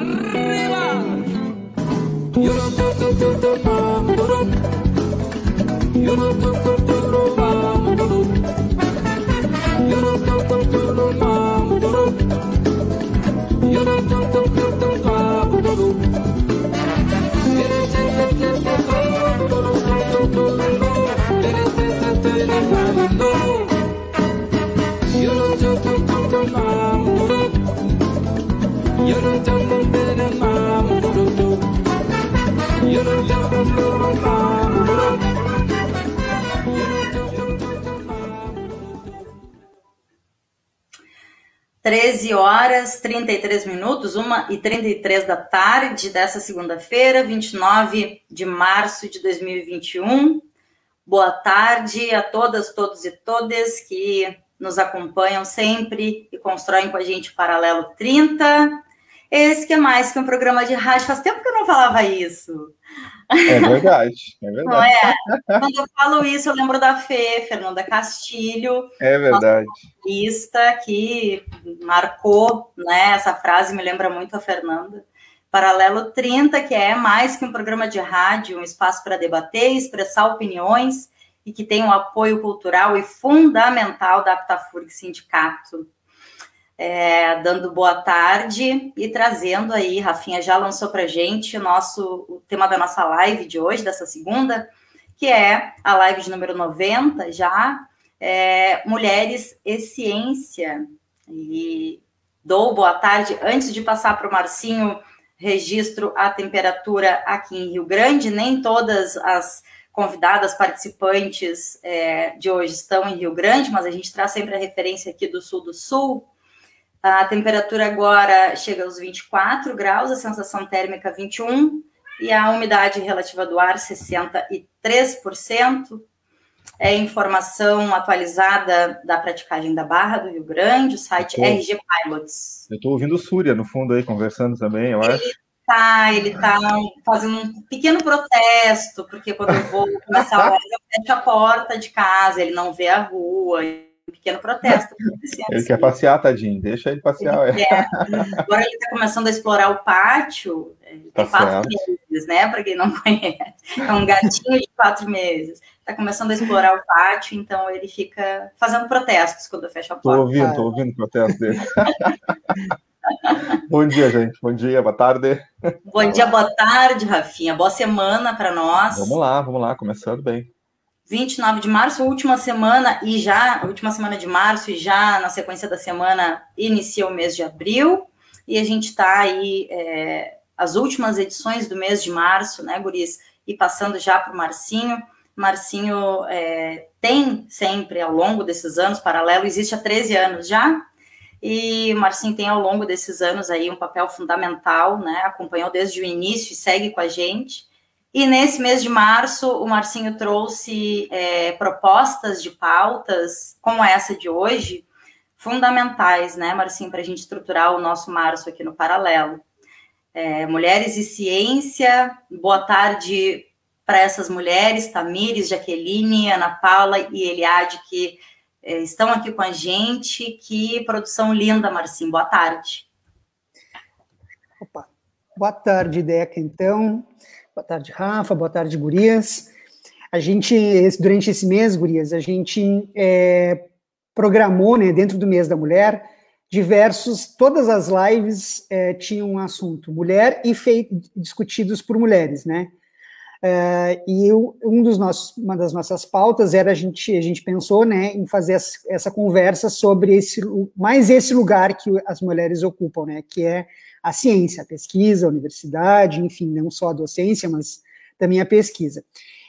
arriba. Treze horas, trinta e três minutos, uma e trinta e três da tarde dessa segunda-feira, 29 de março de 2021. Boa tarde a todas, todos e todas que nos acompanham sempre e constroem com a gente Paralelo 30. Esse que é mais que um programa de rádio. Faz tempo que eu não falava isso. É verdade, é verdade. Não é? Quando eu falo isso, eu lembro da Fê, Fernanda Castilho. É verdade. Lista que marcou, né? Essa frase me lembra muito a Fernanda. Paralelo 30, que é mais que um programa de rádio, um espaço para debater, expressar opiniões e que tem um apoio cultural e fundamental da Aptafurg Sindicato é, dando boa tarde e trazendo aí, Rafinha já lançou para gente o nosso o tema da nossa live de hoje, dessa segunda, que é a live de número 90 já, é, Mulheres e Ciência. E dou boa tarde, antes de passar para o Marcinho, registro a temperatura aqui em Rio Grande, nem todas as convidadas participantes é, de hoje estão em Rio Grande, mas a gente traz sempre a referência aqui do sul do sul, a temperatura agora chega aos 24 graus, a sensação térmica 21 e a umidade relativa do ar 63%. É informação atualizada da praticagem da Barra do Rio Grande, o site tô, RG Pilots. Eu estou ouvindo o Súria no fundo aí conversando também, eu acho. Tá, ele tá fazendo um pequeno protesto, porque quando eu vou começar a live, eu fecho a porta de casa, ele não vê a rua, pequeno protesto. Ele quer passear, tadinho, deixa ele passear. Ele Agora ele está começando a explorar o pátio, ele tá tem quatro meses, né? Para quem não conhece, é um gatinho de quatro meses. Está começando a explorar o pátio, então ele fica fazendo protestos quando fecha a porta. Estou ouvindo, estou ouvindo o protesto dele. Bom dia, gente. Bom dia, boa tarde. Bom dia, boa tarde, Rafinha. Boa semana para nós. Vamos lá, vamos lá, começando bem. 29 de março, última semana, e já, última semana de março, e já na sequência da semana inicia o mês de abril, e a gente está aí, é, as últimas edições do mês de março, né, Guris, e passando já para o Marcinho. Marcinho é, tem sempre, ao longo desses anos, paralelo, existe há 13 anos já, e Marcinho tem ao longo desses anos aí um papel fundamental, né, acompanhou desde o início e segue com a gente, e nesse mês de março, o Marcinho trouxe é, propostas de pautas, como essa de hoje, fundamentais, né, Marcinho, para a gente estruturar o nosso março aqui no Paralelo. É, mulheres e Ciência, boa tarde para essas mulheres, Tamires, Jaqueline, Ana Paula e Eliade, que é, estão aqui com a gente. Que produção linda, Marcinho, boa tarde. Opa, boa tarde, Deca, então. Boa tarde, Rafa. Boa tarde, Gurias. A gente, durante esse mês, Gurias, a gente é, programou, né, dentro do mês da mulher, diversos, todas as lives é, tinham um assunto mulher e feito, discutidos por mulheres, né? É, e eu, um dos nossos, uma das nossas pautas era a gente, a gente pensou, né, em fazer essa, essa conversa sobre esse, mais esse lugar que as mulheres ocupam, né, que é a ciência, a pesquisa, a universidade, enfim, não só a docência, mas também a pesquisa.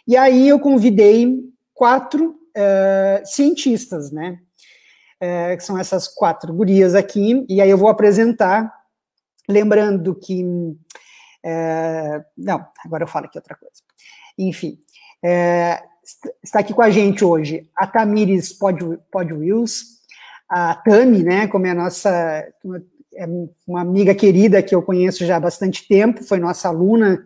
E aí eu convidei quatro uh, cientistas, né? Uh, que são essas quatro gurias aqui, e aí eu vou apresentar, lembrando que. Uh, não, agora eu falo aqui outra coisa. Enfim, está aqui com a gente hoje a Tamires Pod, Pod Wills, a Tami, né, como é a nossa é uma amiga querida que eu conheço já há bastante tempo, foi nossa aluna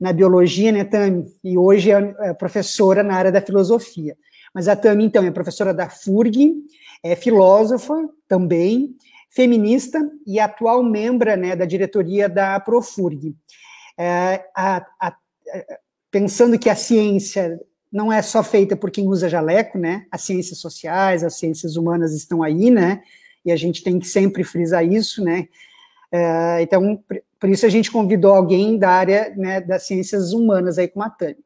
na biologia, né, Tami? E hoje é, é professora na área da filosofia. Mas a Tami, então, é professora da FURG, é filósofa também, feminista e atual membro né, da diretoria da Profurg. É, a, a, pensando que a ciência não é só feita por quem usa jaleco, né? As ciências sociais, as ciências humanas estão aí, né? E a gente tem que sempre frisar isso, né? É, então, por isso a gente convidou alguém da área né, das ciências humanas aí com a Tânia.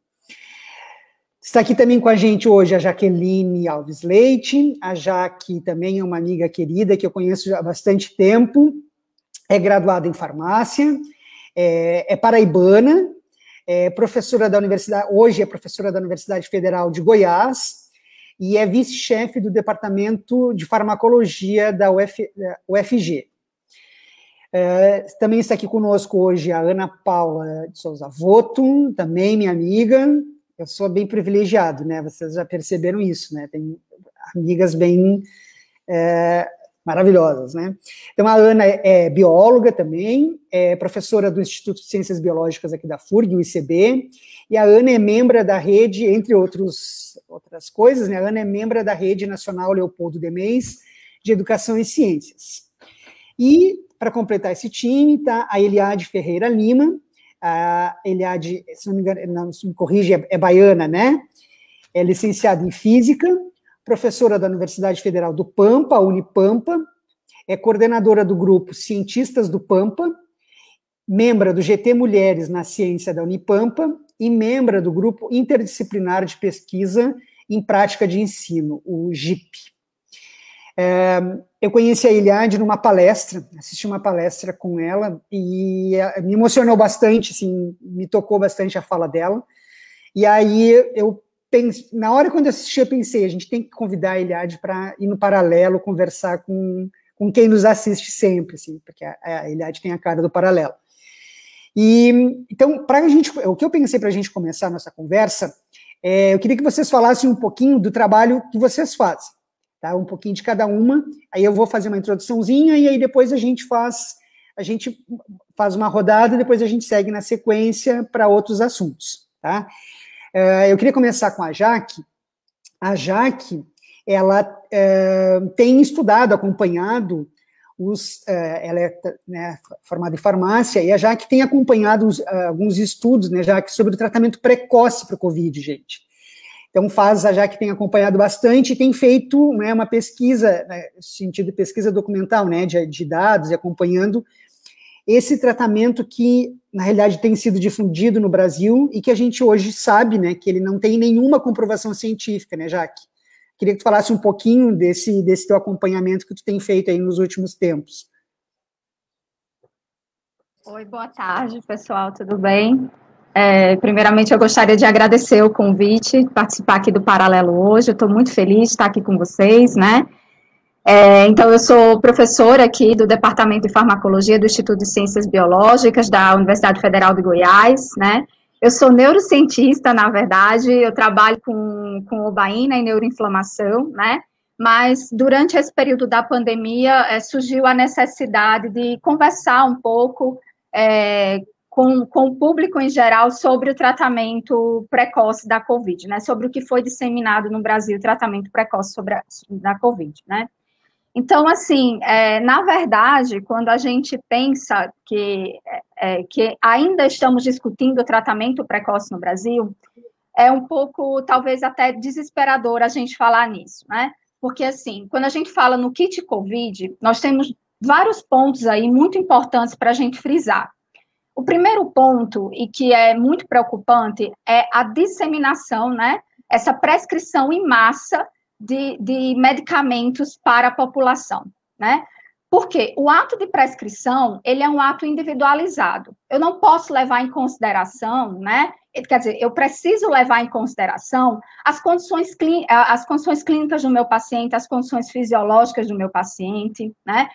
Está aqui também com a gente hoje a Jaqueline Alves Leite. A Jaque também é uma amiga querida que eu conheço há bastante tempo. É graduada em farmácia, é, é paraibana, é professora da universidade, hoje é professora da Universidade Federal de Goiás e é vice-chefe do Departamento de Farmacologia da Uf, UFG. É, também está aqui conosco hoje a Ana Paula de Souza Voto, também minha amiga, eu sou bem privilegiado, né? Vocês já perceberam isso, né? Tem amigas bem é, maravilhosas, né? Então, a Ana é, bióloga também, é professora do Instituto de Ciências Biológicas aqui da FURG, o ICB, e a Ana é membro da rede, entre outros, outras coisas, né? A Ana é membro da Rede Nacional Leopoldo Demens de Educação e Ciências. E, para completar esse time, está a Eliade Ferreira Lima, a Eliade, se não me engano, não me corrige, é, é baiana, né? É licenciada em Física, professora da Universidade Federal do Pampa, Unipampa, é coordenadora do grupo Cientistas do Pampa, membro do GT Mulheres na Ciência da Unipampa e membro do grupo interdisciplinar de pesquisa em prática de ensino, o GIP. É, eu conheci a Eliade numa palestra, assisti uma palestra com ela e é, me emocionou bastante, assim, me tocou bastante a fala dela. E aí eu pensei, na hora quando eu assisti, eu pensei, a gente tem que convidar a Eliade para ir no paralelo conversar com, com quem nos assiste sempre, assim, porque a, a Eliade tem a cara do paralelo. E então, para a gente, o que eu pensei para a gente começar a nossa conversa, é, eu queria que vocês falassem um pouquinho do trabalho que vocês fazem tá? Um pouquinho de cada uma. Aí eu vou fazer uma introduçãozinha e aí depois a gente faz a gente faz uma rodada e depois a gente segue na sequência para outros assuntos, tá? Uh, eu queria começar com a Jaque. A Jaque, ela uh, tem estudado, acompanhado os, uh, ela é né, formada em farmácia e a Jaque tem acompanhado os, alguns estudos, né, Jaque, sobre o tratamento precoce para o COVID, gente. Então, faz a Jaque tem acompanhado bastante e tem feito né, uma pesquisa, né, sentido pesquisa documental, né, de, de dados e acompanhando esse tratamento que, na realidade, tem sido difundido no Brasil e que a gente hoje sabe, né, que ele não tem nenhuma comprovação científica, né, Jaque? Queria que tu falasse um pouquinho desse, desse teu acompanhamento que tu tem feito aí nos últimos tempos. Oi, boa tarde, pessoal, tudo bem? É, primeiramente, eu gostaria de agradecer o convite, participar aqui do Paralelo hoje. Eu estou muito feliz de estar aqui com vocês, né? É, então, eu sou professora aqui do Departamento de Farmacologia do Instituto de Ciências Biológicas da Universidade Federal de Goiás, né? Eu sou neurocientista, na verdade, eu trabalho com, com obaína e neuroinflamação, né? Mas durante esse período da pandemia é, surgiu a necessidade de conversar um pouco é, com, com o público em geral sobre o tratamento precoce da Covid, né? Sobre o que foi disseminado no Brasil, o tratamento precoce sobre a, da Covid, né? Então, assim, é, na verdade, quando a gente pensa que, é, que ainda estamos discutindo o tratamento precoce no Brasil, é um pouco, talvez até desesperador a gente falar nisso, né? Porque, assim, quando a gente fala no kit COVID, nós temos vários pontos aí muito importantes para a gente frisar. O primeiro ponto, e que é muito preocupante, é a disseminação, né? Essa prescrição em massa de, de medicamentos para a população, né? Porque o ato de prescrição, ele é um ato individualizado. Eu não posso levar em consideração, né? Quer dizer, eu preciso levar em consideração as condições, as condições clínicas do meu paciente, as condições fisiológicas do meu paciente, né?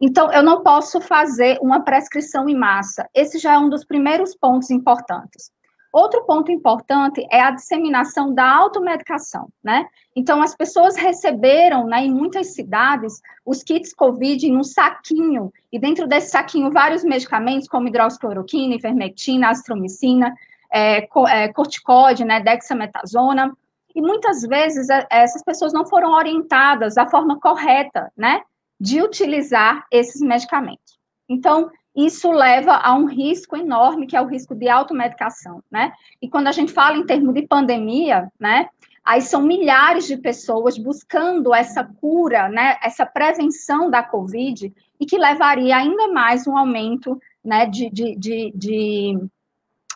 Então, eu não posso fazer uma prescrição em massa. Esse já é um dos primeiros pontos importantes. Outro ponto importante é a disseminação da automedicação, né? Então, as pessoas receberam, né, em muitas cidades, os kits COVID em um saquinho, e dentro desse saquinho, vários medicamentos, como hidroxicloroquina, ivermectina, azitromicina, é, é, corticóide, né, dexametasona, e muitas vezes é, essas pessoas não foram orientadas da forma correta, né, de utilizar esses medicamentos. Então, isso leva a um risco enorme, que é o risco de automedicação, né? E quando a gente fala em termos de pandemia, né, aí são milhares de pessoas buscando essa cura, né, essa prevenção da Covid, e que levaria ainda mais um aumento, né, de, de, de, de,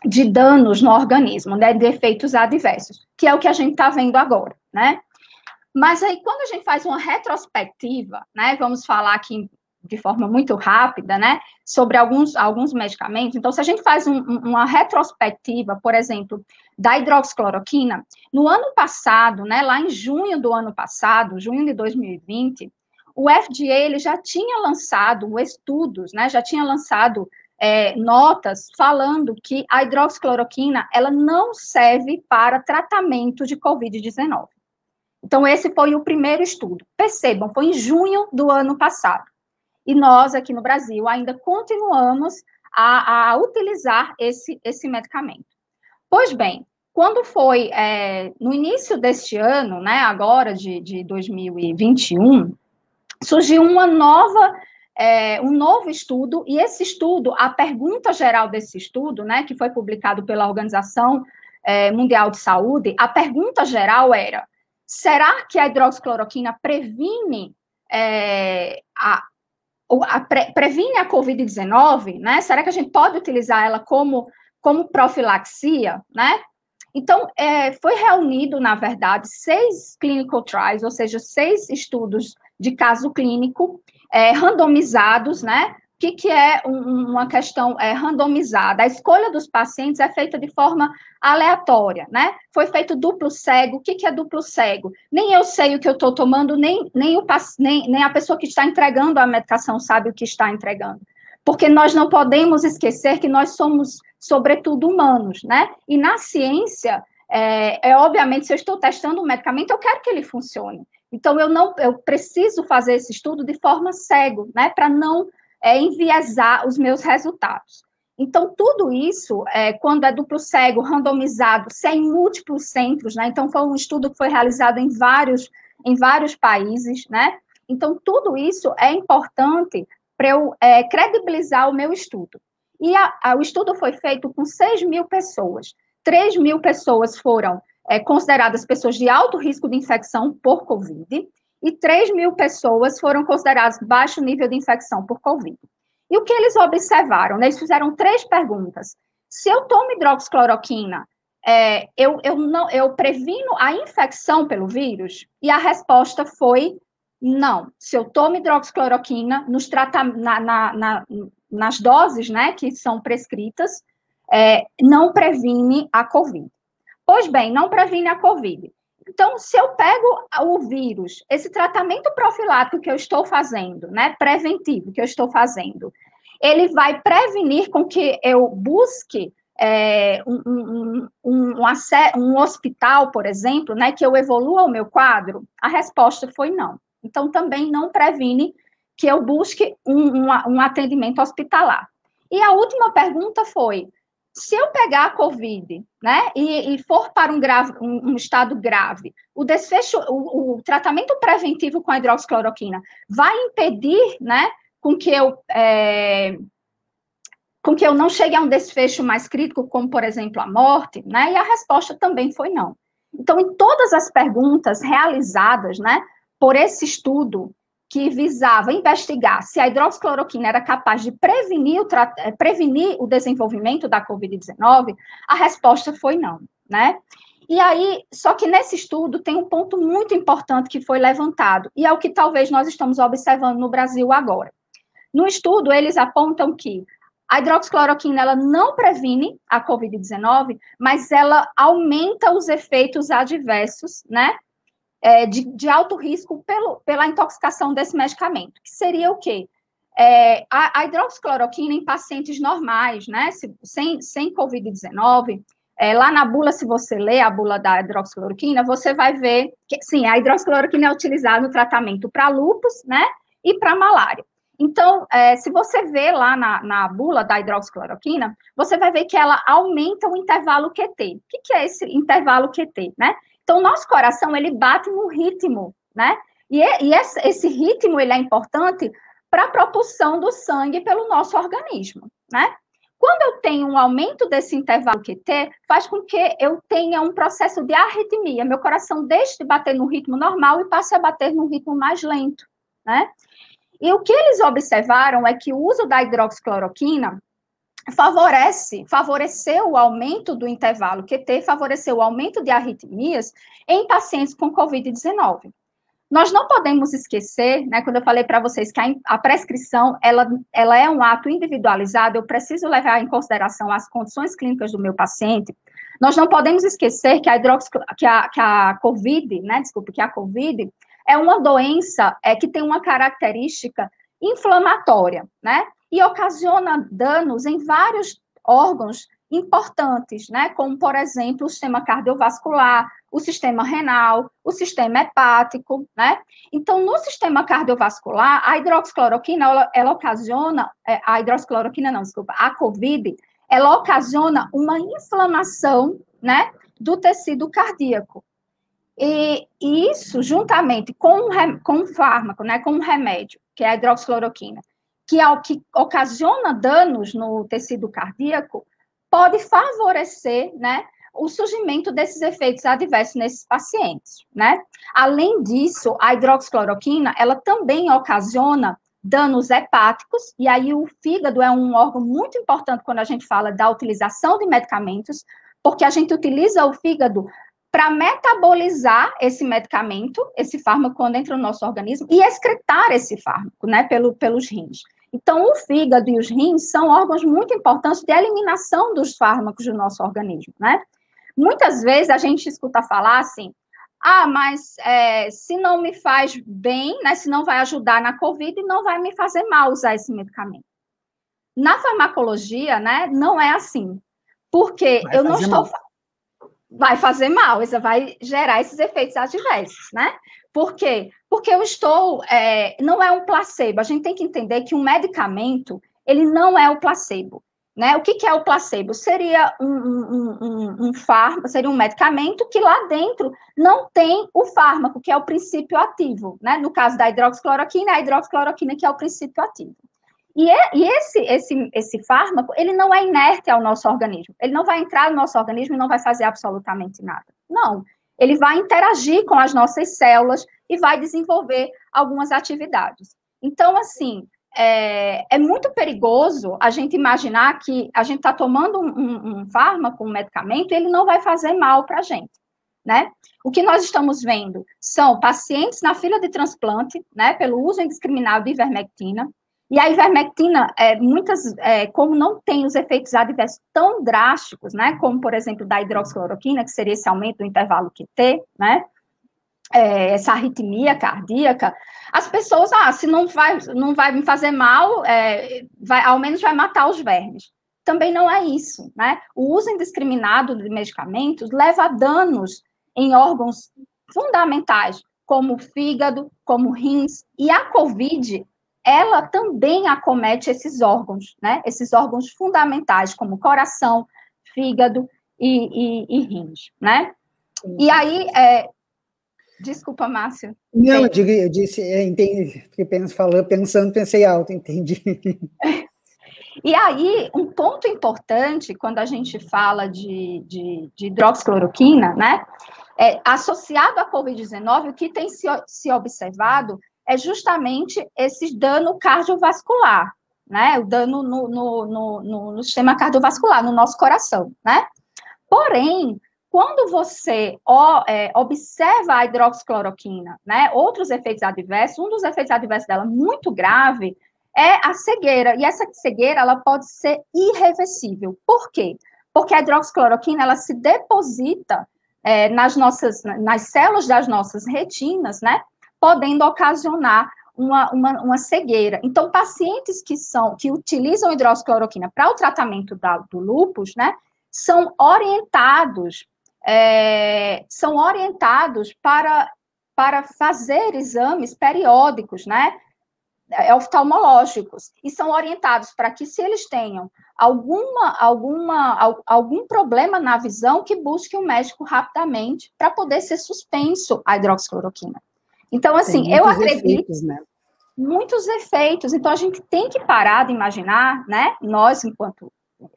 de danos no organismo, né, de efeitos adversos, que é o que a gente está vendo agora, né? Mas aí, quando a gente faz uma retrospectiva, né, vamos falar aqui de forma muito rápida, né, sobre alguns, alguns medicamentos. Então, se a gente faz um, uma retrospectiva, por exemplo, da hidroxicloroquina, no ano passado, né, lá em junho do ano passado, junho de 2020, o FDA ele já tinha lançado estudos, né, já tinha lançado é, notas falando que a hidroxicloroquina ela não serve para tratamento de COVID-19. Então, esse foi o primeiro estudo. Percebam, foi em junho do ano passado. E nós, aqui no Brasil, ainda continuamos a, a utilizar esse, esse medicamento. Pois bem, quando foi é, no início deste ano, né, agora de, de 2021, surgiu uma nova, é, um novo estudo, e esse estudo, a pergunta geral desse estudo, né, que foi publicado pela Organização é, Mundial de Saúde, a pergunta geral era: será que a hidroxicloroquina previne é, a, a, pre, previne a Covid-19, né? Será que a gente pode utilizar ela como, como profilaxia, né? Então, é, foi reunido, na verdade, seis clinical trials, ou seja, seis estudos de caso clínico é, randomizados, né? O que, que é um, uma questão é, randomizada? A escolha dos pacientes é feita de forma aleatória, né? Foi feito duplo cego. O que, que é duplo cego? Nem eu sei o que eu estou tomando, nem, nem, o, nem, nem a pessoa que está entregando a medicação sabe o que está entregando. Porque nós não podemos esquecer que nós somos, sobretudo, humanos, né? E na ciência, é, é obviamente, se eu estou testando um medicamento, eu quero que ele funcione. Então, eu não, eu preciso fazer esse estudo de forma cego, né? Para não é, enviesar os meus resultados. Então, tudo isso, é, quando é duplo cego, randomizado, sem múltiplos centros, né? Então, foi um estudo que foi realizado em vários, em vários países, né? Então, tudo isso é importante para eu é, credibilizar o meu estudo. E a, a, o estudo foi feito com 6 mil pessoas. 3 mil pessoas foram é, consideradas pessoas de alto risco de infecção por Covid, e 3 mil pessoas foram consideradas baixo nível de infecção por Covid. E o que eles observaram? Né? Eles fizeram três perguntas. Se eu tomo hidroxicloroquina, é, eu, eu, não, eu previno a infecção pelo vírus? E a resposta foi não. Se eu tomo hidroxicloroquina nos na, na, na, nas doses né, que são prescritas, é, não previne a Covid. Pois bem, não previne a Covid. Então, se eu pego o vírus, esse tratamento profilático que eu estou fazendo, né, preventivo que eu estou fazendo, ele vai prevenir com que eu busque é, um, um, um, um, hospital, por exemplo, né, que eu evolua o meu quadro? A resposta foi não. Então, também não previne que eu busque um atendimento hospitalar. E a última pergunta foi: se eu pegar a COVID, né, e, e for para um, grave, um, um, estado grave, o desfecho, o, o, tratamento preventivo com a hidroxicloroquina vai impedir, né, com que eu é, com que eu não chegue a um desfecho mais crítico, como por exemplo a morte, né? E a resposta também foi não. Então, em todas as perguntas realizadas, né, por esse estudo que visava investigar se a hidroxicloroquina era capaz de prevenir o, eh, prevenir o desenvolvimento da Covid-19, a resposta foi não, né? E aí, só que nesse estudo tem um ponto muito importante que foi levantado, e é o que talvez nós estamos observando no Brasil agora. No estudo, eles apontam que a hidroxicloroquina ela não previne a COVID-19, mas ela aumenta os efeitos adversos, né, é, de, de, alto risco pelo, pela intoxicação desse medicamento, que seria o quê? É, a, a, hidroxicloroquina em pacientes normais, né, se, sem, sem Covid-19, é, lá na bula, se você ler a bula da hidroxicloroquina, você vai ver que, sim, a hidroxicloroquina é utilizada no tratamento para lúpus, né, e para malária. Então, é, se você vê lá na, na, bula da hidroxicloroquina, você vai ver que ela aumenta o intervalo QT. O que, que é esse intervalo QT, né? Então, nosso coração, ele bate no ritmo, né? E, e esse, ritmo ele é importante para a propulsão do sangue pelo nosso organismo, né? Quando eu tenho um aumento desse intervalo QT, faz com que eu tenha um processo de arritmia. Meu coração deixe de bater no ritmo normal e passe a bater num ritmo mais lento, né? E o que eles observaram é que o uso da hidroxicloroquina favorece, favoreceu o aumento do intervalo QT, favoreceu o aumento de arritmias em pacientes com COVID-19. Nós não podemos esquecer, né, quando eu falei para vocês que a, a, prescrição, ela, ela é um ato individualizado, eu preciso levar em consideração as condições clínicas do meu paciente, nós não podemos esquecer que a, hidrox, que a, que a COVID, né, desculpe, que a COVID é uma doença é, que tem uma característica inflamatória, né, e ocasiona danos em vários órgãos importantes, né, como, por exemplo, o sistema cardiovascular, o sistema renal, o sistema hepático, né? Então, no sistema cardiovascular, a hidroxicloroquina, ela, ela ocasiona, é, a hidroxicloroquina não, desculpa, a COVID, ela ocasiona uma inflamação, né, do tecido cardíaco. E, e isso, juntamente com, com um fármaco, né, com um remédio, que é a hidroxicloroquina, que, ao, que ocasiona danos no tecido cardíaco, pode favorecer, né, o surgimento desses efeitos adversos nesses pacientes, né? Além disso, a hidroxicloroquina, ela também ocasiona danos hepáticos, e aí o fígado é um órgão muito importante quando a gente fala da utilização de medicamentos, porque a gente utiliza o fígado para metabolizar esse medicamento, esse fármaco, quando entra no nosso organismo, e excretar esse fármaco, né, pelo, pelos rins. Então, o fígado e os rins são órgãos muito importantes de eliminação dos fármacos do nosso organismo, né? Muitas vezes a gente escuta falar assim, ah, mas é, se não me faz bem, né, se não vai ajudar na Covid, não vai me fazer mal usar esse medicamento. Na farmacologia, né, não é assim. Porque vai eu não estou. Mal. Vai fazer mal, isso vai gerar esses efeitos adversos, né? Por quê? Porque eu estou. É, não é um placebo. A gente tem que entender que um medicamento, ele não é o placebo. Né? O que, que é o placebo? Seria um, um, um, um, fármaco, seria um medicamento que lá dentro não tem o fármaco, que é o princípio ativo. Né? No caso da hidroxicloroquina, a hidroxicloroquina que é o princípio ativo. E, é, e esse, esse, esse fármaco, ele não é inerte ao nosso organismo. Ele não vai entrar no nosso organismo e não vai fazer absolutamente nada. Não. Ele vai interagir com as nossas células e vai desenvolver algumas atividades. Então, assim, é, é, muito perigoso a gente imaginar que a gente está tomando um, um, fármaco, um medicamento, e ele não vai fazer mal para a gente, né? O que nós estamos vendo são pacientes na fila de transplante, né, pelo uso indiscriminado de ivermectina, e a ivermectina, é, muitas, é, como não tem os efeitos adversos tão drásticos, né, como, por exemplo, da hidroxicloroquina, que seria esse aumento do intervalo QT, né, é, essa arritmia cardíaca, as pessoas, ah, se não vai, não vai me fazer mal, é, vai, ao menos vai matar os vermes. Também não é isso, né? O uso indiscriminado de medicamentos leva a danos em órgãos fundamentais, como o fígado, como rins, e a COVID, ela também acomete esses órgãos, né? Esses órgãos fundamentais, como coração, fígado e, e, e rins, né? E aí, é, Desculpa, Márcio. Não, eu, digo, eu disse, é, entendi, fiquei pensando, pensando, pensei alto, entendi. E aí, um ponto importante, quando a gente fala de, de, de hidroxicloroquina, né, é, associado à Covid-19, o que tem se, se observado é justamente esse dano cardiovascular, né, o dano no, no, no, no sistema cardiovascular, no nosso coração, né. Porém, quando você ó, é, observa a hidroxicloroquina, né, outros efeitos adversos, um dos efeitos adversos dela muito grave é a cegueira, e essa cegueira ela pode ser irreversível. Por quê? Porque a hidroxicloroquina ela se deposita é, nas nossas, nas células das nossas retinas, né, podendo ocasionar uma, uma, uma, cegueira. Então, pacientes que são que utilizam hidroxicloroquina para o tratamento da, do lúpus, né, são orientados é, são orientados para, para fazer exames periódicos, né? É, oftalmológicos e são orientados para que se eles tenham alguma, alguma, algum problema na visão, que busque um médico rapidamente para poder ser suspenso a hidroxicloroquina. Então, assim, eu acredito. Efeitos, né? Muitos efeitos. Então, a gente tem que parar de imaginar, né? Nós, enquanto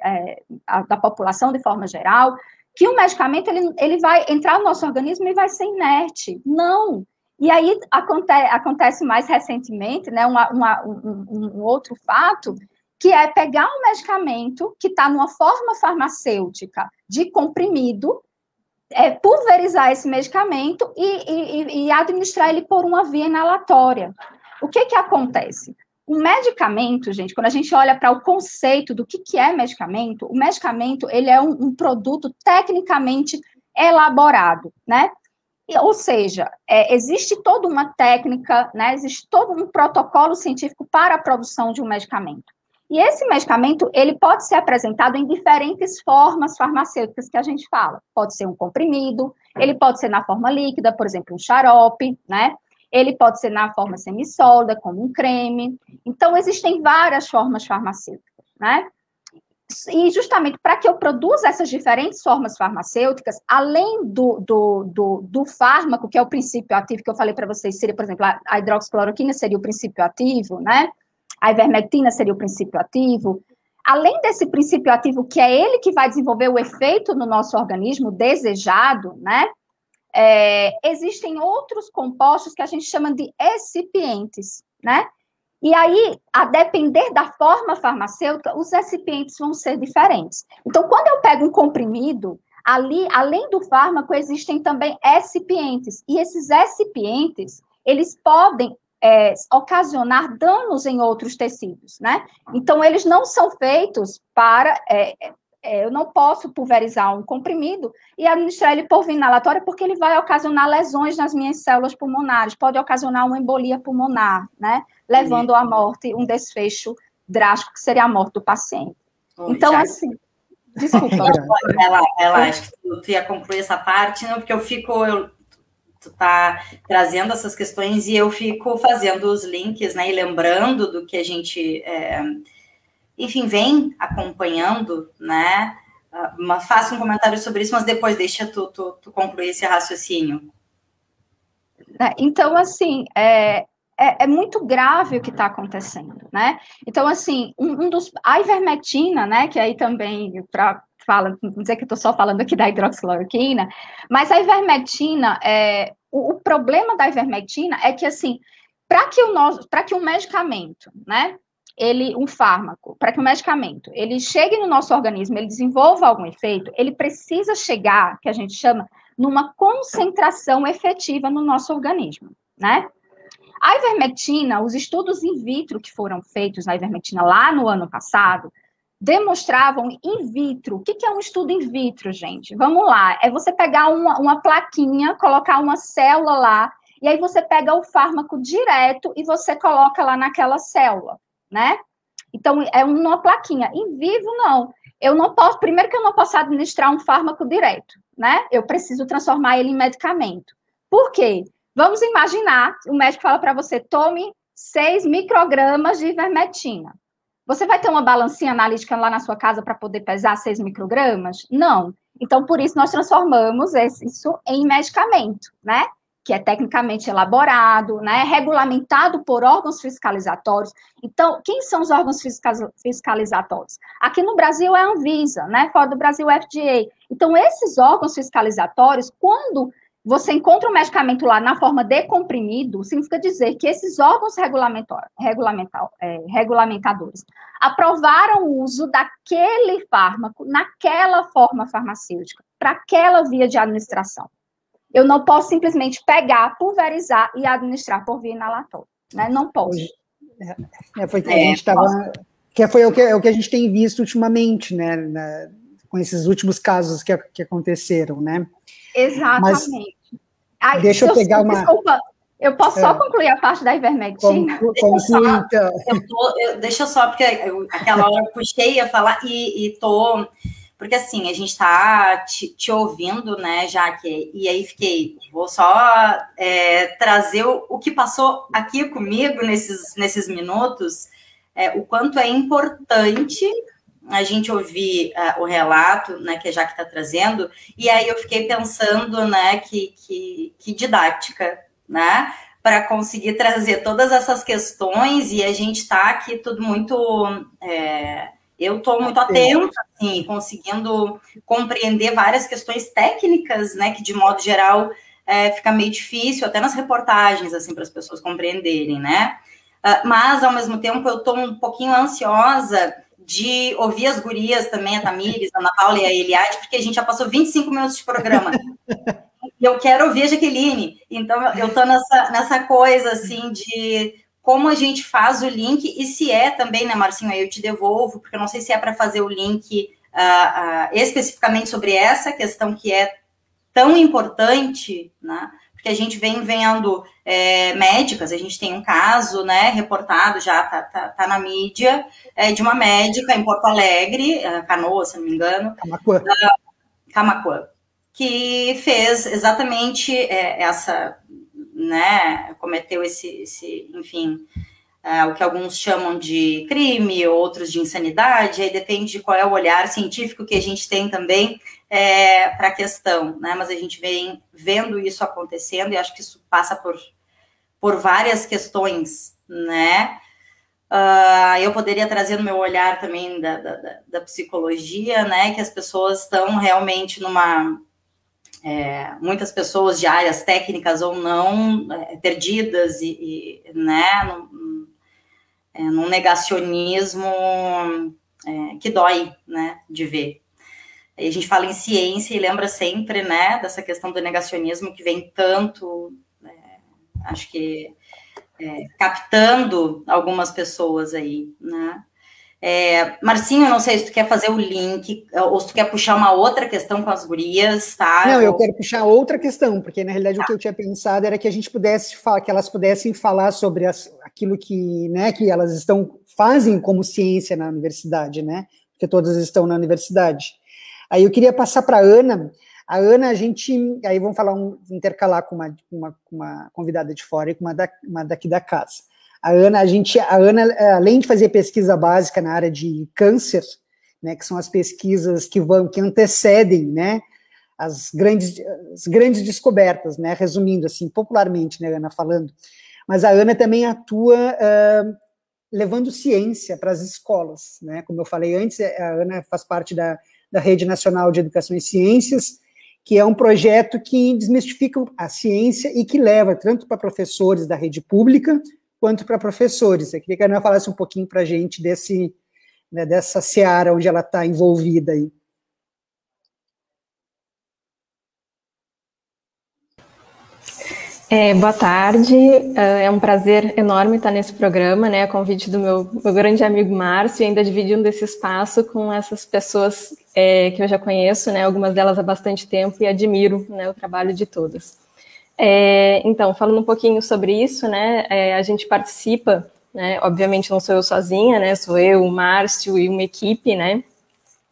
é, a, da população de forma geral, que o medicamento ele, ele vai entrar no nosso organismo e vai ser inerte. Não. E aí aconte, acontece mais recentemente, né, uma, uma, um, um, outro fato, que é pegar um medicamento que está numa forma farmacêutica de comprimido, é, pulverizar esse medicamento e, e, e administrar ele por uma via inalatória. O que que acontece? O medicamento, gente, quando a gente olha para o conceito do que, que é medicamento, o medicamento ele é um, um produto tecnicamente elaborado, né? Ou seja, é, existe toda uma técnica, né? Existe todo um protocolo científico para a produção de um medicamento. E esse medicamento, ele pode ser apresentado em diferentes formas farmacêuticas que a gente fala. Pode ser um comprimido, ele pode ser na forma líquida, por exemplo, um xarope, né? Ele pode ser na forma semissólida, como um creme. Então, existem várias formas farmacêuticas, né? E justamente para que eu produza essas diferentes formas farmacêuticas, além do, do, do, do fármaco, que é o princípio ativo que eu falei para vocês, seria, por exemplo, a hidroxicloroquina seria o princípio ativo, né? A ivermectina seria o princípio ativo. Além desse princípio ativo, que é ele que vai desenvolver o efeito no nosso organismo desejado, né? é, existem outros compostos que a gente chama de excipientes, né? E aí, a depender da forma farmacêutica, os excipientes vão ser diferentes. Então, quando eu pego um comprimido, ali, além do fármaco, existem também excipientes. E esses excipientes, eles podem é, ocasionar danos em outros tecidos, né? Então, eles não são feitos para é, é, eu não posso pulverizar um comprimido e administrar ele por via inalatória, porque ele vai ocasionar lesões nas minhas células pulmonares, pode ocasionar uma embolia pulmonar, né? Levando à morte, um desfecho drástico, que seria a morte do paciente. Oi, então, já... assim. Desculpa. ela, ela, acho que tu, tu ia concluir essa parte, não, porque eu fico. Eu, tu tá trazendo essas questões e eu fico fazendo os links, né? E lembrando do que a gente. É, enfim, vem acompanhando, né? Uh, faça um comentário sobre isso, mas depois deixa tu, tu, tu concluir esse raciocínio. É, então, assim, é, é, é, muito grave o que está acontecendo, né? Então, assim, um, um, dos. A ivermectina, né? Que aí também, para fala, dizer que estou só falando aqui da hidroxicloroquina, mas a ivermectina, é, o, o problema da ivermectina é que, assim, para que o nosso, que um medicamento, né? ele, um fármaco, para que o medicamento ele chegue no nosso organismo, ele desenvolva algum efeito, ele precisa chegar, que a gente chama, numa concentração efetiva no nosso organismo, né? A ivermectina, os estudos in vitro que foram feitos na ivermectina lá no ano passado, demonstravam in vitro. O que é um estudo in vitro, gente? Vamos lá. É você pegar uma, uma plaquinha, colocar uma célula lá, e aí você pega o fármaco direto e você coloca lá naquela célula né? Então, é uma plaquinha. Em vivo, não. Eu não posso, primeiro que eu não posso administrar um fármaco direto, né? Eu preciso transformar ele em medicamento. Por quê? Vamos imaginar, o médico fala para você, tome 6 microgramas de ivermectina. Você vai ter uma balancinha analítica lá na sua casa para poder pesar 6 microgramas? Não. Então, por isso, nós transformamos isso em medicamento, né? que é tecnicamente elaborado, né, regulamentado por órgãos fiscalizatórios. Então, quem são os órgãos fiscalizatórios? Aqui no Brasil é a Anvisa, né, fora do Brasil é a FDA. Então, esses órgãos fiscalizatórios, quando você encontra um medicamento lá na forma de comprimido, significa dizer que esses órgãos é, regulamentadores aprovaram o uso daquele fármaco naquela forma farmacêutica, para aquela via de administração. Eu não posso simplesmente pegar, pulverizar e administrar por via inalatória. Né? Não posso. É, foi que a é, gente estava. Que foi o que, é o que a gente tem visto ultimamente, né? Na, com esses últimos casos que, que aconteceram, né? Exatamente. Mas, Ai, deixa eu pegar uma. Desculpa, eu posso só é. concluir a parte da ivermectina? Conclui, então. Eu tô, eu, deixa eu só, porque eu, aquela hora eu puxei a falar e, e tô porque assim, a gente está te, te, ouvindo, né, Jaque? E aí fiquei, vou só é, trazer o, o, que passou aqui comigo nesses, nesses minutos, é, o quanto é importante a gente ouvir uh, o relato, né, que a Jaque está trazendo, e aí eu fiquei pensando, né, que, que, que didática, né? para conseguir trazer todas essas questões e a gente está aqui tudo muito. É, eu estou muito atenta, assim, conseguindo compreender várias questões técnicas, né, que de modo geral é, fica meio difícil, até nas reportagens, assim, para as pessoas compreenderem, né? Uh, mas, ao mesmo tempo, eu estou um pouquinho ansiosa de ouvir as gurias também, a Tamires, a Ana Paula e a Eliade, porque a gente já passou 25 minutos de programa. e eu quero ouvir a Jaqueline. Então, eu estou nessa, nessa coisa, assim, de como a gente faz o link, e se é também, né, Marcinho, aí eu te devolvo, porque eu não sei se é para fazer o link uh, uh, especificamente sobre essa questão que é tão importante, né, porque a gente vem vendo é, médicas, a gente tem um caso, né, reportado já, tá, tá, tá na mídia, é, de uma médica em Porto Alegre, Canoa, se não me engano, Camacuã, uh, Camacuã que fez exatamente é, essa né, cometeu esse, esse enfim, é, o que alguns chamam de crime, outros de insanidade, aí depende de qual é o olhar científico que a gente tem também é, para a questão, né, mas a gente vem vendo isso acontecendo e acho que isso passa por, por várias questões, né, Uh, eu poderia trazer no meu olhar também da, da, da, psicologia, né, que as pessoas estão realmente numa é, muitas pessoas de áreas técnicas ou não é, perdidas e, e né, é, num negacionismo é, que dói, né, de ver. Aí a gente fala em ciência e lembra sempre, né, dessa questão do negacionismo que vem tanto, é, acho que é, captando algumas pessoas aí, né. É, Marcinho, não sei se tu quer fazer o link, ou se tu quer puxar uma outra questão com as gurias, tá? Não, eu quero puxar outra questão, porque na realidade tá. o que eu tinha pensado era que a gente pudesse falar, que elas pudessem falar sobre as, aquilo que, né, que elas estão fazem como ciência na universidade, né? Porque todas estão na universidade. Aí eu queria passar para a Ana. A Ana, a gente, aí vamos falar um, intercalar com uma, uma, uma convidada de fora e com uma, da, uma daqui da casa. A Ana, a gente, a Ana, além de fazer pesquisa básica na área de câncer, né, que são as pesquisas que vão, que antecedem, né, as grandes, as grandes descobertas, né, resumindo assim, popularmente, né, Ana falando, mas a Ana também atua uh, levando ciência para as escolas, né, como eu falei antes, a Ana faz parte da, da Rede Nacional de Educação e Ciências, que é um projeto que desmistifica a ciência e que leva tanto para professores da rede pública, quanto para professores. Eu queria que a Ana falasse um pouquinho para a gente desse, né, dessa seara onde ela está envolvida aí. É, boa tarde, é, é um prazer enorme estar nesse programa, né, a convite do meu, meu grande amigo Márcio, e ainda dividindo esse espaço com essas pessoas é, que eu já conheço, né, algumas delas há bastante tempo, e admiro né, o trabalho de todas. É, então, falando um pouquinho sobre isso, né, é, a gente participa, né, obviamente não sou eu sozinha, né, sou eu, o Márcio e uma equipe, né,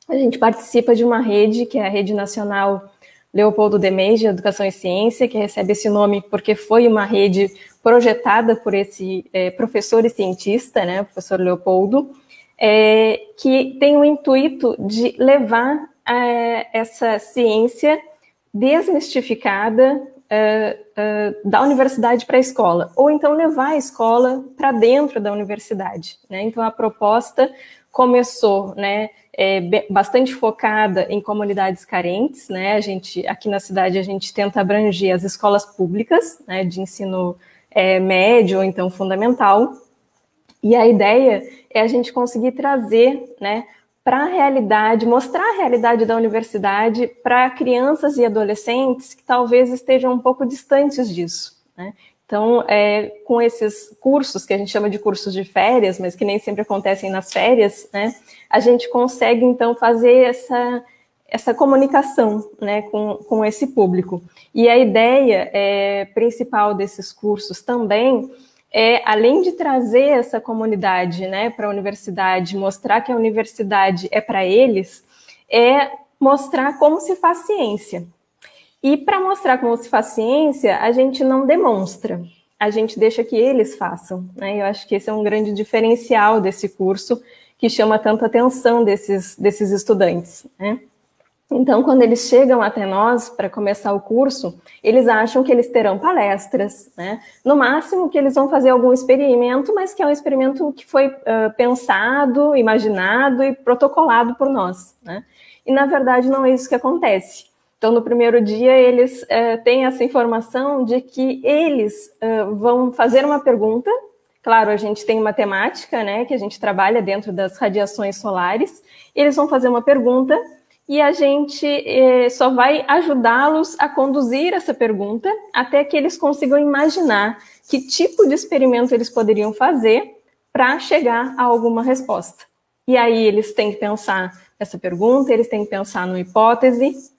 a gente participa de uma rede, que é a Rede Nacional Leopoldo Demes de Educação e Ciência, que recebe esse nome porque foi uma rede projetada por esse é, professor e cientista, né, professor Leopoldo, é, que tem o intuito de levar é, essa ciência desmistificada da universidade para a escola, ou então levar a escola para dentro da universidade. Né? Então, a proposta começou né, é, bastante focada em comunidades carentes. Né? A gente, aqui na cidade, a gente tenta abranger as escolas públicas né, de ensino é, médio ou então fundamental. E a ideia é a gente conseguir trazer né, para a realidade, mostrar a realidade da universidade para crianças e adolescentes que talvez estejam um pouco distantes disso. Né? Então, é, com esses cursos, que a gente chama de cursos de férias, mas que nem sempre acontecem nas férias, né, a gente consegue, então, fazer essa, essa comunicação né, com, com esse público. E a ideia é, principal desses cursos também é, além de trazer essa comunidade né, para a universidade, mostrar que a universidade é para eles, é mostrar como se faz ciência. E para mostrar como se faz ciência, a gente não demonstra, a gente deixa que eles façam. Né? Eu acho que esse é um grande diferencial desse curso que chama tanta atenção desses, desses estudantes. Né? Então, quando eles chegam até nós para começar o curso, eles acham que eles terão palestras, né? No máximo que eles vão fazer algum experimento, mas que é um experimento que foi uh, pensado, imaginado e protocolado por nós, né? E na verdade não é isso que acontece. Então, no primeiro dia, eles uh, têm essa informação de que eles uh, vão fazer uma pergunta. Claro, a gente tem uma temática, né, que a gente trabalha dentro das radiações solares. Eles vão fazer uma pergunta e a gente eh, só vai ajudá-los a conduzir essa pergunta até que eles consigam imaginar que tipo de experimento eles poderiam fazer para chegar a alguma resposta. E aí eles têm que pensar essa pergunta, eles têm que pensar numa hipótese,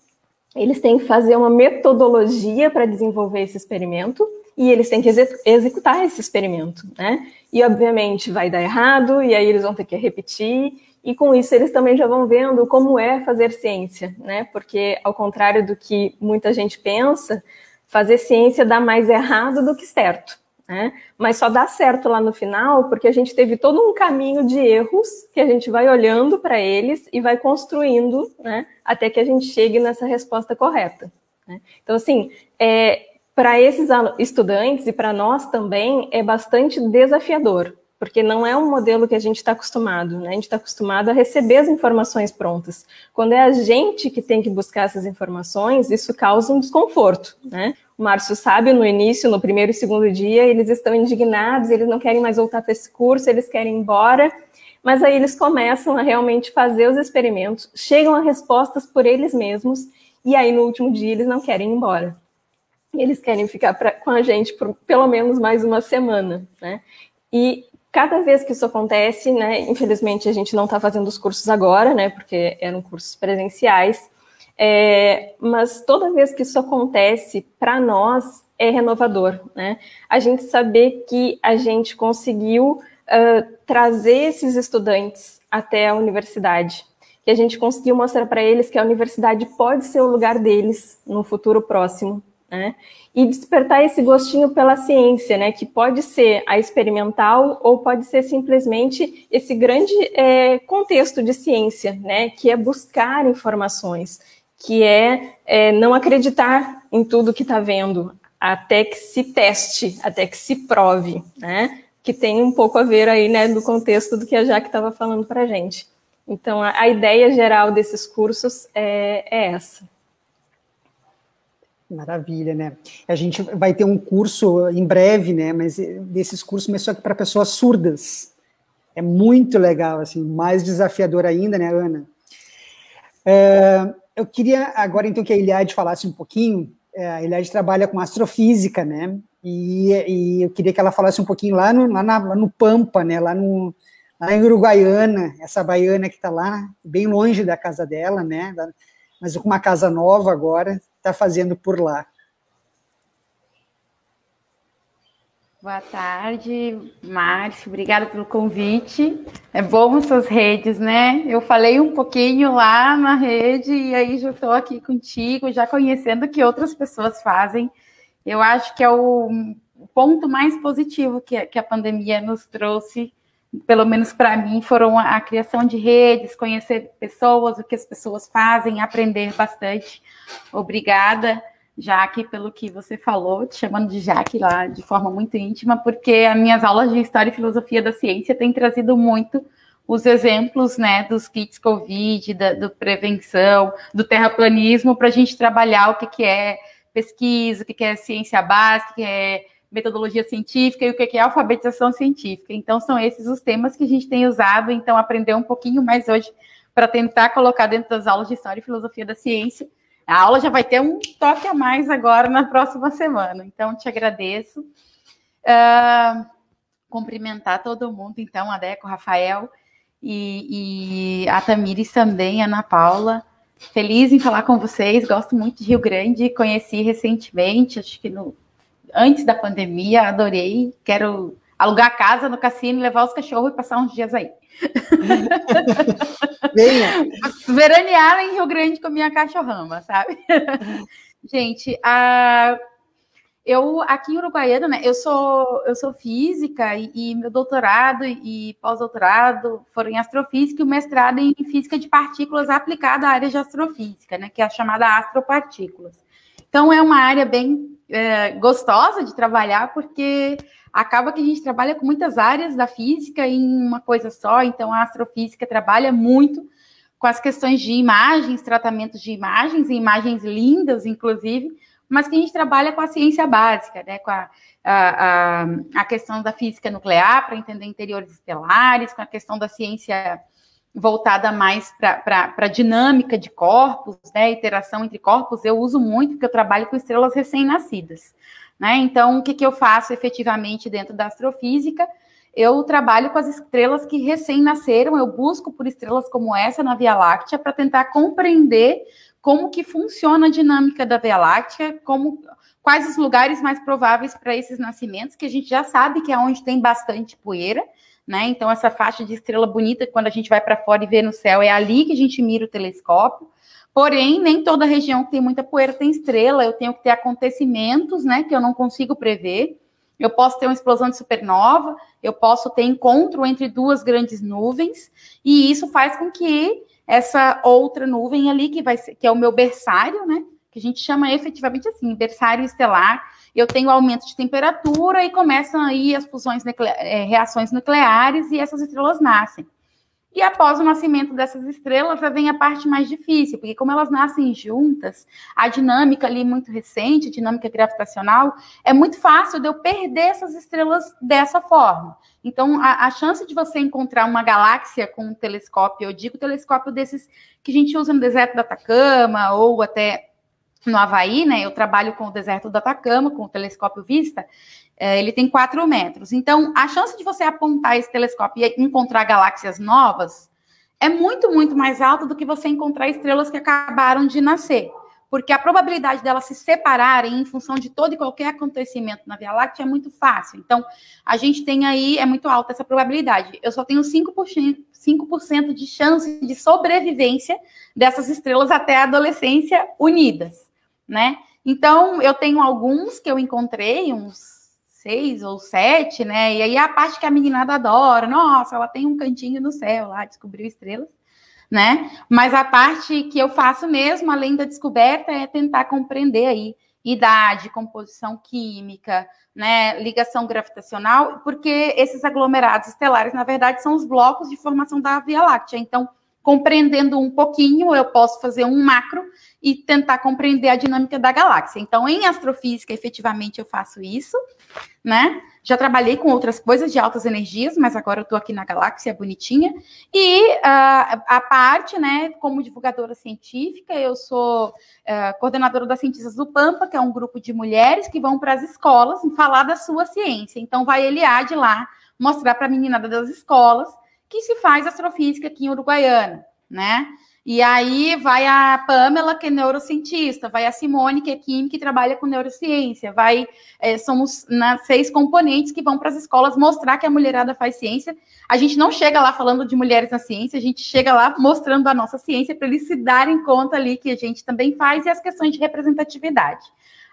eles têm que fazer uma metodologia para desenvolver esse experimento e eles têm que executar esse experimento, né? E obviamente vai dar errado e aí eles vão ter que repetir e com isso eles também já vão vendo como é fazer ciência, né? Porque ao contrário do que muita gente pensa, fazer ciência dá mais errado do que certo, né? Mas só dá certo lá no final porque a gente teve todo um caminho de erros que a gente vai olhando para eles e vai construindo, né? Até que a gente chegue nessa resposta correta. Né? Então assim, é, para esses estudantes e para nós também é bastante desafiador, porque não é um modelo que a gente está acostumado, né? A gente está acostumado a receber as informações prontas. Quando é a gente que tem que buscar essas informações, isso causa um desconforto, né? O Márcio sabe, no início, no primeiro e segundo dia, eles estão indignados, eles não querem mais voltar para esse curso, eles querem ir embora, mas aí eles começam a realmente fazer os experimentos, chegam a respostas por eles mesmos, e aí no último dia eles não querem ir embora. Eles querem ficar pra, com a gente por pelo menos mais uma semana, né? E Cada vez que isso acontece, né, infelizmente a gente não está fazendo os cursos agora, né, porque eram cursos presenciais, é, mas toda vez que isso acontece, para nós é renovador, né? A gente saber que a gente conseguiu uh, trazer esses estudantes até a universidade, que a gente conseguiu mostrar para eles que a universidade pode ser o lugar deles no futuro próximo, né? E despertar esse gostinho pela ciência, né? Que pode ser a experimental ou pode ser simplesmente esse grande é, contexto de ciência, né? Que é buscar informações, que é, é não acreditar em tudo que está vendo, até que se teste, até que se prove, né? Que tem um pouco a ver aí, né, do contexto do que a Jaque estava falando para gente. Então, a, a, ideia geral desses cursos é, é essa. Maravilha, né? A gente vai ter um curso em breve, né? Mas desses cursos, mas só que para pessoas surdas. É muito legal, assim, mais desafiador ainda, né, Ana? É, eu queria agora, então, que a Eliade falasse um pouquinho. É, a Eliade trabalha com astrofísica, né? E, e, eu queria que ela falasse um pouquinho lá no, lá, na, lá no Pampa, né? Lá, no, lá em Uruguaiana, essa baiana que está lá, bem longe da casa dela, né? Mas com uma casa nova agora, está fazendo por lá. Boa tarde, Márcio. Obrigada pelo convite. É bom essas redes, né? Eu falei um pouquinho lá na rede e aí já estou aqui contigo, já conhecendo o que outras pessoas fazem. Eu acho que é o ponto mais positivo que, que a pandemia nos trouxe, pelo menos para mim, foram a, criação de redes, conhecer pessoas, o que as pessoas fazem, aprender bastante. Obrigada, Jaque, pelo que você falou, te chamando de Jaque lá de forma muito íntima, porque as minhas aulas de História e Filosofia da Ciência têm trazido muito os exemplos né, dos kits Covid, da do prevenção, do terraplanismo, para a gente trabalhar o que, que é pesquisa, o que, que é ciência básica, o que é metodologia científica e o que é alfabetização científica. Então, são esses os temas que a gente tem usado, então, aprender um pouquinho mais hoje para tentar colocar dentro das aulas de História e Filosofia da Ciência a aula já vai ter um toque a mais agora na próxima semana. Então, te agradeço. Uh, cumprimentar todo mundo, então, a Deco, Rafael e, e a Tamires também, a Ana Paula. Feliz em falar com vocês, gosto muito de Rio Grande, conheci recentemente, acho que no, antes da pandemia, adorei. Quero alugar casa no cassino, levar os cachorros e passar uns dias aí. Venha. Veranear em Rio Grande com a minha cachorrama, sabe? Gente, a... eu aqui em Uruguaiana, né? Eu sou eu sou física e, e meu doutorado e pós-doutorado foram em astrofísica e o mestrado em física de partículas aplicada à área de astrofísica, né? Que é a chamada astropartículas. Então é uma área bem é, gostosa de trabalhar porque acaba que a gente trabalha com muitas áreas da física em uma coisa só. Então a astrofísica trabalha muito com as questões de imagens, tratamentos de imagens, imagens lindas, inclusive mas que a gente trabalha com a ciência básica, né, com a, a, a questão da física nuclear para entender interiores estelares, com a questão da ciência voltada mais para a dinâmica de corpos, né, interação entre corpos, eu uso muito, porque eu trabalho com estrelas recém-nascidas. Né? Então, o que, que eu faço efetivamente dentro da astrofísica? Eu trabalho com as estrelas que recém-nasceram, eu busco por estrelas como essa na Via Láctea para tentar compreender como que funciona a dinâmica da Via Láctea, como quais os lugares mais prováveis para esses nascimentos, que a gente já sabe que é onde tem bastante poeira, né? Então essa faixa de estrela bonita, quando a gente vai para fora e vê no céu, é ali que a gente mira o telescópio. Porém, nem toda região que tem muita poeira tem estrela, eu tenho que ter acontecimentos, né, que eu não consigo prever. Eu posso ter uma explosão de supernova, eu posso ter encontro entre duas grandes nuvens, e isso faz com que essa outra nuvem ali, que vai ser, que é o meu berçário, né? Que a gente chama efetivamente assim, berçário estelar. Eu tenho aumento de temperatura e começam aí as fusões, é, reações nucleares e essas estrelas nascem. E após o nascimento dessas estrelas, já vem a parte mais difícil, porque como elas nascem juntas, a dinâmica ali muito recente, a dinâmica gravitacional, é muito fácil de eu perder essas estrelas dessa forma. Então, a, a chance de você encontrar uma galáxia com um telescópio, eu digo telescópio desses que a gente usa no deserto da Atacama ou até no Havaí, né? Eu trabalho com o deserto do Atacama, com o telescópio Vista, é, ele tem 4 metros. Então, a chance de você apontar esse telescópio e encontrar galáxias novas é muito, muito mais alta do que você encontrar estrelas que acabaram de nascer. Porque a probabilidade delas se separarem em função de todo e qualquer acontecimento na Via Láctea é muito fácil. Então, a gente tem aí, é muito alta essa probabilidade. Eu só tenho 5%, 5 de chance de sobrevivência dessas estrelas até a adolescência unidas, né? Então, eu tenho alguns que eu encontrei, uns seis ou sete, né? E aí a parte que a meninada adora, nossa, ela tem um cantinho no céu lá, descobriu estrelas, né? Mas a parte que eu faço mesmo, além da descoberta, é tentar compreender aí idade, composição química, né, ligação gravitacional, porque esses aglomerados estelares, na verdade, são os blocos de formação da Via Láctea. Então, compreendendo um pouquinho, eu posso fazer um macro e tentar compreender a dinâmica da galáxia. Então, em astrofísica, efetivamente, eu faço isso, né? Já trabalhei com outras coisas de altas energias, mas agora eu estou aqui na galáxia bonitinha. E uh, a parte, né, como divulgadora científica, eu sou uh, coordenadora das cientistas do Pampa, que é um grupo de mulheres que vão para as escolas falar da sua ciência. Então, vai Eliade lá mostrar para a meninada das escolas que se faz astrofísica aqui em Uruguaiana, né? E aí vai a Pamela, que é neurocientista, vai a Simone, que é química e trabalha com neurociência, vai, é, somos nas seis componentes que vão para as escolas mostrar que a mulherada faz ciência. A gente não chega lá falando de mulheres na ciência, a gente chega lá mostrando a nossa ciência para eles se darem conta ali que a gente também faz e as questões de representatividade.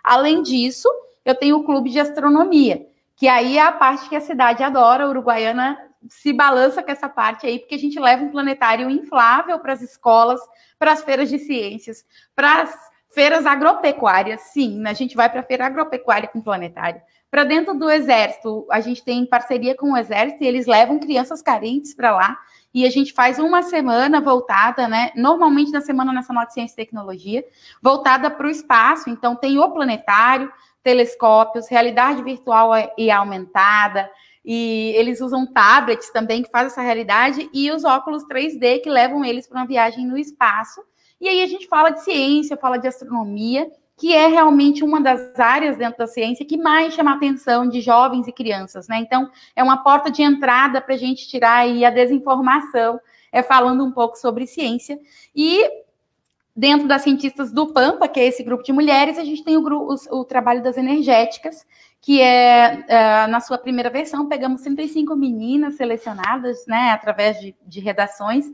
Além disso, eu tenho o clube de astronomia, que aí é a parte que a cidade adora, a Uruguaiana se balança com essa parte aí, porque a gente leva um planetário inflável para as escolas, para as feiras de ciências, para as feiras agropecuárias, sim, a gente vai para a feira agropecuária com planetário. Para dentro do exército, a gente tem parceria com o exército e eles levam crianças carentes para lá e a gente faz uma semana voltada, né? Normalmente na Semana Nacional de Ciência e Tecnologia, voltada para o espaço. Então tem o planetário, telescópios, realidade virtual e aumentada, e eles usam tablets também que fazem essa realidade e os óculos 3D que levam eles para uma viagem no espaço. E aí a gente fala de ciência, fala de astronomia, que é realmente uma das áreas dentro da ciência que mais chama a atenção de jovens e crianças, né? Então, é uma porta de entrada para a gente tirar aí a desinformação, é falando um pouco sobre ciência. E dentro das cientistas do Pampa, que é esse grupo de mulheres, a gente tem o, o, o trabalho das energéticas, que é, uh, na sua primeira versão, pegamos 35 meninas selecionadas, né, através de, de redações,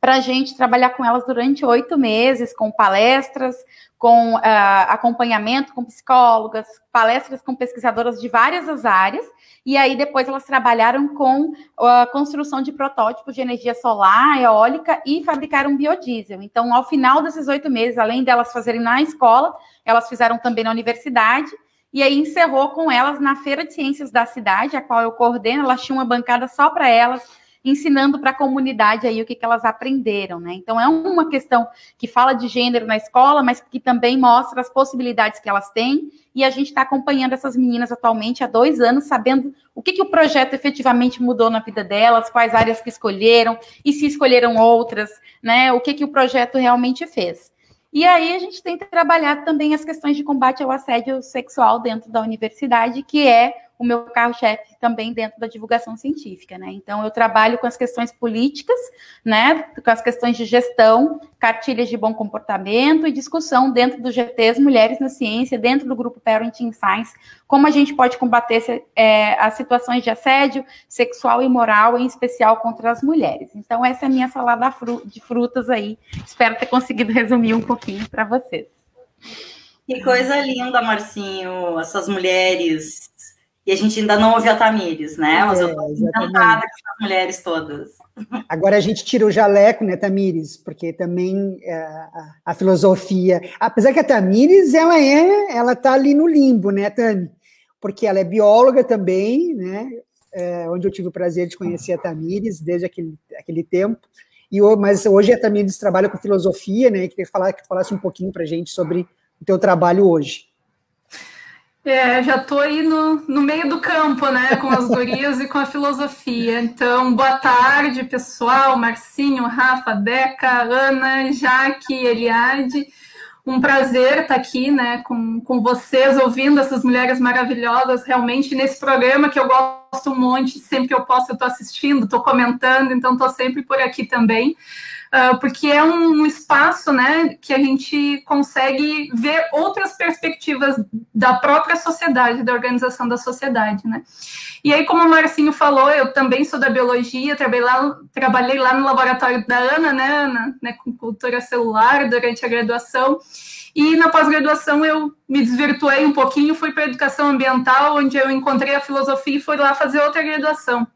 para a gente trabalhar com elas durante oito meses, com palestras, com uh, acompanhamento com psicólogas, palestras com pesquisadoras de várias áreas, e aí depois elas trabalharam com a construção de protótipos de energia solar, eólica e fabricaram biodiesel. Então, ao final desses oito meses, além delas fazerem na escola, elas fizeram também na universidade, e aí encerrou com elas na Feira de Ciências da cidade, a qual eu coordeno, elas tinham uma bancada só para elas, ensinando para a comunidade aí o que, que elas aprenderam, né? Então é uma questão que fala de gênero na escola, mas que também mostra as possibilidades que elas têm. E a gente está acompanhando essas meninas atualmente há dois anos, sabendo o que, que o projeto efetivamente mudou na vida delas, quais áreas que escolheram e se escolheram outras, né? O que, que o projeto realmente fez. E aí a gente tem trabalhado também as questões de combate ao assédio sexual dentro da universidade, que é o meu carro-chefe também dentro da divulgação científica, né? Então, eu trabalho com as questões políticas, né? Com as questões de gestão, cartilhas de bom comportamento e discussão dentro do GTs Mulheres na Ciência, dentro do grupo Parenting Science, como a gente pode combater é, as situações de assédio sexual e moral, em especial contra as mulheres. Então, essa é a minha salada de frutas aí. Espero ter conseguido resumir um pouquinho para vocês. Que coisa linda, Marcinho, essas mulheres e a gente ainda não ouviu a Tamires, né? Mas é, eu estou encantada com essas mulheres todas. Agora a gente tira o jaleco, né, Tamires? Porque também é, a, a, filosofia, apesar que a Tamires, ela é, ela tá ali no limbo, né, Tami? Porque ela é bióloga também, né? É, onde eu tive o prazer de conhecer a Tamires desde aquele, aquele tempo. E, mas hoje a Tamires trabalha com filosofia, né? Queria falar que falasse um pouquinho para a gente sobre o teu trabalho hoje. É, já estou aí no, no meio do campo, né, com as gurias e com a filosofia. Então, boa tarde, pessoal, Marcinho, Rafa, Deca, Ana, Jaque, Eliade. Um prazer estar aqui, né, com, com vocês, ouvindo essas mulheres maravilhosas, realmente, nesse programa que eu gosto um monte, sempre que eu posso eu estou assistindo, estou comentando, então estou sempre por aqui também. Uh, porque é um, um, espaço né, que a gente consegue ver outras perspectivas da própria sociedade, da organização da sociedade. Né? E aí, como o Marcinho falou, eu também sou da biologia, trabalhei lá, trabalhei lá no laboratório da Ana, né, Ana, né, com cultura celular durante a graduação. E na pós-graduação eu me desvirtuei um pouquinho, fui para a educação ambiental, onde eu encontrei a filosofia e fui lá fazer outra graduação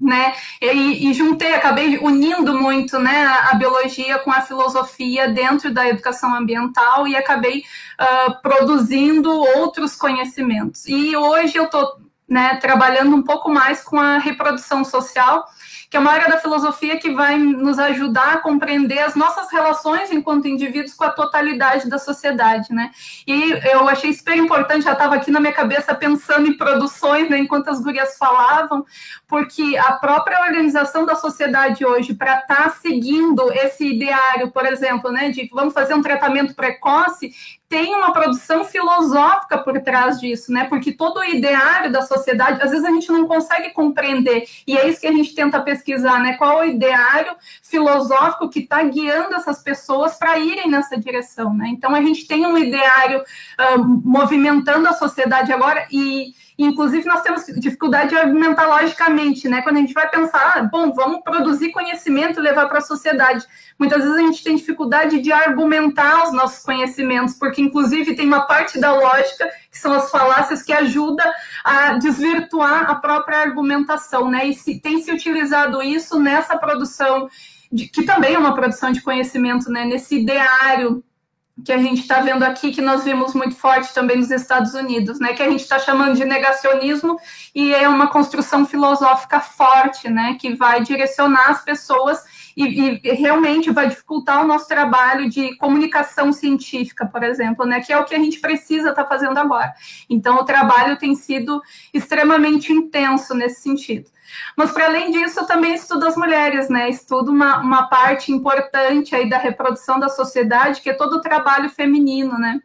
né? E, e, juntei, acabei unindo muito, né, a, a, biologia com a filosofia dentro da educação ambiental e acabei uh, produzindo outros conhecimentos. E hoje eu estou né, trabalhando um pouco mais com a reprodução social que é uma área da filosofia que vai nos ajudar a compreender as nossas relações enquanto indivíduos com a totalidade da sociedade, né? E eu achei super importante, já estava aqui na minha cabeça pensando em produções, né, enquanto as gurias falavam, porque a própria organização da sociedade hoje, para estar tá seguindo esse ideário, por exemplo, né, de vamos fazer um tratamento precoce, tem uma produção filosófica por trás disso, né? Porque todo o ideário da sociedade, às vezes a gente não consegue compreender, e é isso que a gente tenta pesquisar, né? Qual o ideário filosófico que está guiando essas pessoas para irem nessa direção, né? Então a gente tem um ideário uh, movimentando a sociedade agora e Inclusive, nós temos dificuldade de argumentar logicamente, né? Quando a gente vai pensar, ah, bom, vamos produzir conhecimento e levar para a sociedade. Muitas vezes a gente tem dificuldade de argumentar os nossos conhecimentos, porque, inclusive, tem uma parte da lógica, que são as falácias, que ajuda a desvirtuar a própria argumentação, né? E se, tem se utilizado isso nessa produção, de, que também é uma produção de conhecimento, né? Nesse ideário que a gente está vendo aqui, que nós vimos muito forte também nos Estados Unidos, né? Que a gente está chamando de negacionismo e é uma construção filosófica forte, né? Que vai direcionar as pessoas e, e, realmente vai dificultar o nosso trabalho de comunicação científica, por exemplo, né? Que é o que a gente precisa estar tá fazendo agora. Então, o trabalho tem sido extremamente intenso nesse sentido. Mas, para além disso, eu também estudo as mulheres, né? Estudo uma, uma parte importante aí da reprodução da sociedade, que é todo o trabalho feminino, né?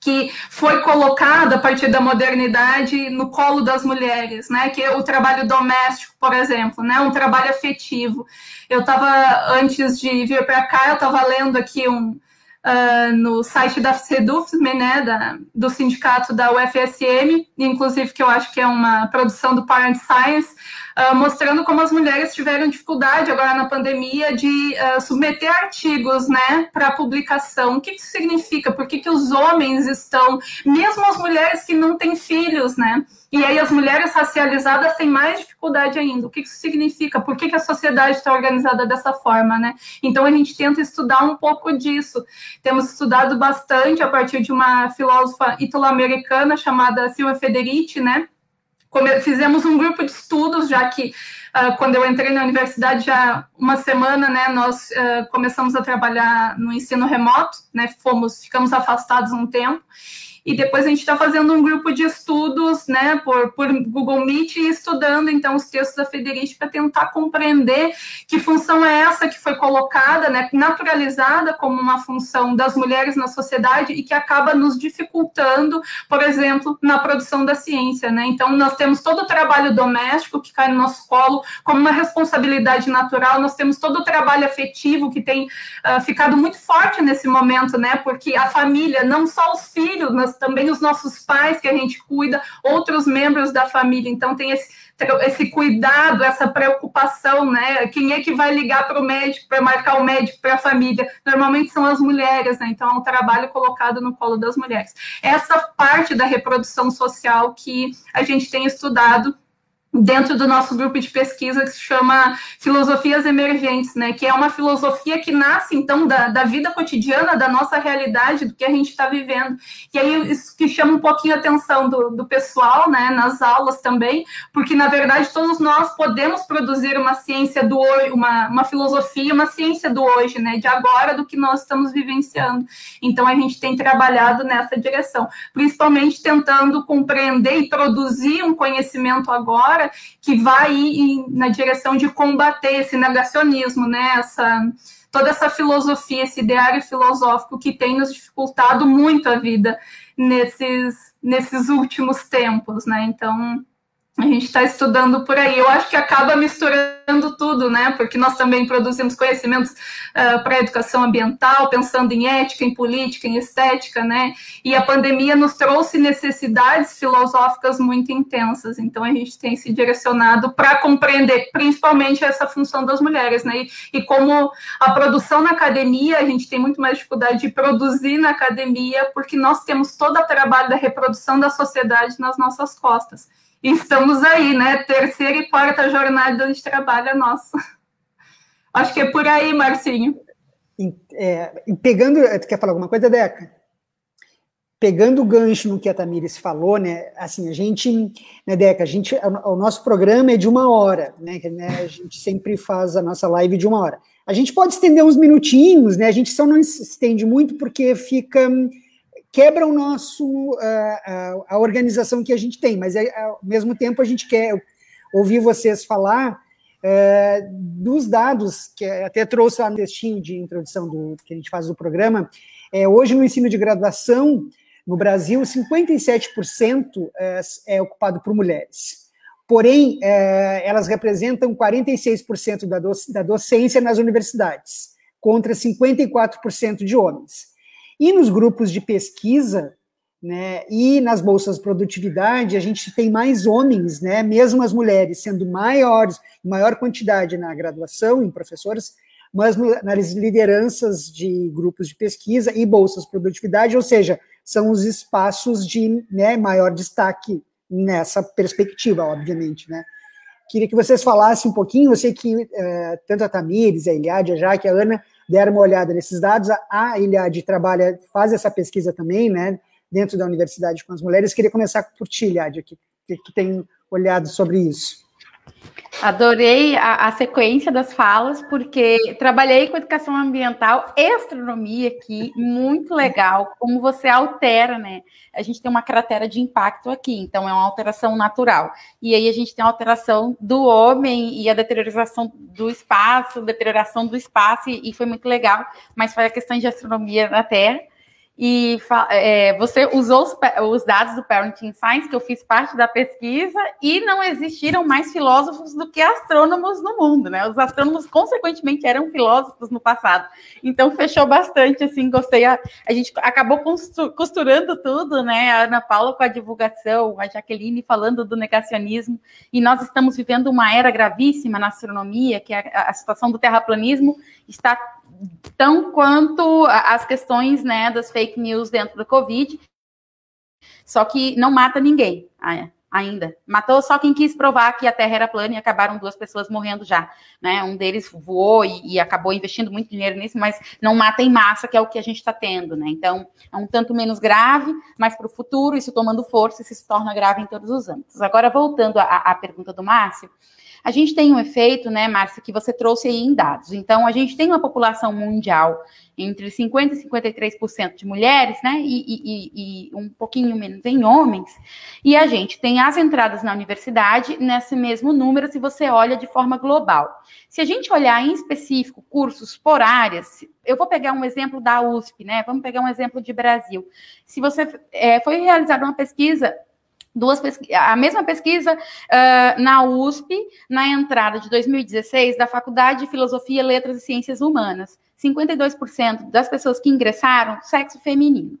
que foi colocado a partir da modernidade no colo das mulheres, né? Que é o trabalho doméstico, por exemplo, né? Um trabalho afetivo. Eu estava antes de vir para cá, eu estava lendo aqui um uh, no site da Sedufme, né? Da, do sindicato da UFSM, inclusive que eu acho que é uma produção do Parent Science, uh, mostrando como as mulheres tiveram dificuldade agora na pandemia de uh, submeter artigos né, para publicação. O que isso significa? Por que, que os homens estão, mesmo as mulheres que não têm filhos, né? E aí as mulheres racializadas têm mais dificuldade ainda. O que isso significa? Por que, que a sociedade está organizada dessa forma, né? Então a gente tenta estudar um pouco disso. Temos estudado bastante a partir de uma filósofa italo-americana chamada Silvia Federici, né? Fizemos um grupo de estudos, já que uh, quando eu entrei na universidade, já uma semana, né, nós uh, começamos a trabalhar no ensino remoto, né, fomos, ficamos afastados um tempo, e depois a gente está fazendo um grupo de estudos, né, por, por Google Meet e estudando, então, os textos da Federici para tentar compreender que função é essa que foi colocada, né, naturalizada como uma função das mulheres na sociedade e que acaba nos dificultando, por exemplo, na produção da ciência, né, então nós temos todo o trabalho doméstico que cai no nosso colo como uma responsabilidade natural, nós temos todo o trabalho afetivo que tem uh, ficado muito forte nesse momento, né, porque a família, não só os filhos, também os nossos pais que a gente cuida, outros membros da família. Então tem esse, esse cuidado, essa preocupação, né? Quem é que vai ligar para o médico, para marcar o médico para a família? Normalmente são as mulheres, né? Então é um trabalho colocado no colo das mulheres. Essa parte da reprodução social que a gente tem estudado dentro do nosso grupo de pesquisa que se chama Filosofias Emergentes, né? Que é uma filosofia que nasce, então, da, da vida cotidiana, da nossa realidade, do que a gente está vivendo. E aí, isso que chama um pouquinho a atenção do, do pessoal, né? Nas aulas também, porque, na verdade, todos nós podemos produzir uma ciência do hoje, uma, uma filosofia, uma ciência do hoje, né? De agora, do que nós estamos vivenciando. Então, a gente tem trabalhado nessa direção, principalmente tentando compreender e produzir um conhecimento agora que vai ir na direção de combater esse negacionismo, né? Essa, toda essa filosofia, esse ideário filosófico que tem nos dificultado muito a vida nesses, nesses últimos tempos, né? Então, a gente está estudando por aí. Eu acho que acaba misturando tudo, né? Porque nós também produzimos conhecimentos uh, para a educação ambiental, pensando em ética, em política, em estética, né? E a pandemia nos trouxe necessidades filosóficas muito intensas. Então a gente tem se direcionado para compreender, principalmente essa função das mulheres, né? E, e como a produção na academia, a gente tem muito mais dificuldade de produzir na academia, porque nós temos todo o trabalho da reprodução da sociedade nas nossas costas estamos aí, né? Terceira e quarta jornada de trabalho nossa. Acho que é por aí, Marcinho. É, pegando, tu quer falar alguma coisa, Deca? Pegando o gancho no que a Tamires falou, né? Assim, a gente, né, Deca, a gente, o nosso programa é de uma hora, né? A gente sempre faz a nossa live de uma hora. A gente pode estender uns minutinhos, né? A gente só não estende muito porque fica quebra o nosso a, a, organização que a gente tem, mas é, ao mesmo tempo a gente quer ouvir vocês falar é, dos dados que até trouxe lá no textinho de introdução do que a gente faz do programa. É, hoje no ensino de graduação no Brasil, 57% é, é ocupado por mulheres. Porém, é, elas representam 46% da, da docência nas universidades, contra 54% de homens. E nos grupos de pesquisa, né, e nas bolsas de produtividade, a gente tem mais homens, né, mesmo as mulheres sendo maiores, maior quantidade na graduação, em professores, mas no, nas lideranças de grupos de pesquisa e bolsas de produtividade, ou seja, são os espaços de né, maior destaque nessa perspectiva, obviamente, né. Queria que vocês falassem um pouquinho, eu sei que é, tanto a Tamires, a Eliade, a Jaque, a Ana deram uma olhada nesses dados. A Iliade trabalha, faz essa pesquisa também, né, dentro da universidade com as mulheres. Queria começar por ti, Iliade, que, que tem olhado sobre isso. Adorei a, a, sequência das falas, porque trabalhei com educação ambiental e astronomia aqui, muito legal, como você altera, né? A gente tem uma cratera de impacto aqui, então é uma alteração natural. E aí a gente tem a alteração do homem e a deterioração do espaço, deterioração do espaço, e, e foi muito legal, mas foi a questão de astronomia na Terra. E é, você usou os, os, dados do Parenting Science, que eu fiz parte da pesquisa, e não existiram mais filósofos do que astrônomos no mundo, né? Os astrônomos, consequentemente, eram filósofos no passado. Então, fechou bastante, assim, gostei. A, a gente acabou costurando tudo, né? A Ana Paula com a divulgação, a Jaqueline falando do negacionismo, e nós estamos vivendo uma era gravíssima na astronomia, que é a, a situação do terraplanismo está tão quanto as questões né, das fake news dentro do Covid, só que não mata ninguém ainda. Matou só quem quis provar que a Terra era plana e acabaram duas pessoas morrendo já. Né? Um deles voou e, e acabou investindo muito dinheiro nisso, mas não mata em massa, que é o que a gente está tendo. Né? Então, é um tanto menos grave, mas para o futuro, isso tomando força, isso se torna grave em todos os âmbitos. Agora, voltando à, à pergunta do Márcio, a gente tem um efeito, né, Márcia, que você trouxe aí em dados. Então, a gente tem uma população mundial entre 50% e 53% de mulheres, né, e, e, e, um pouquinho menos em homens, e a gente tem as entradas na universidade nesse mesmo número, se você olha de forma global. Se a gente olhar em específico cursos por áreas, eu vou pegar um exemplo da USP, né, vamos pegar um exemplo de Brasil. Se você, é, foi realizada uma pesquisa duas a mesma pesquisa uh, na USP, na entrada de 2016 da Faculdade de Filosofia, Letras e Ciências Humanas. 52% das pessoas que ingressaram, sexo feminino.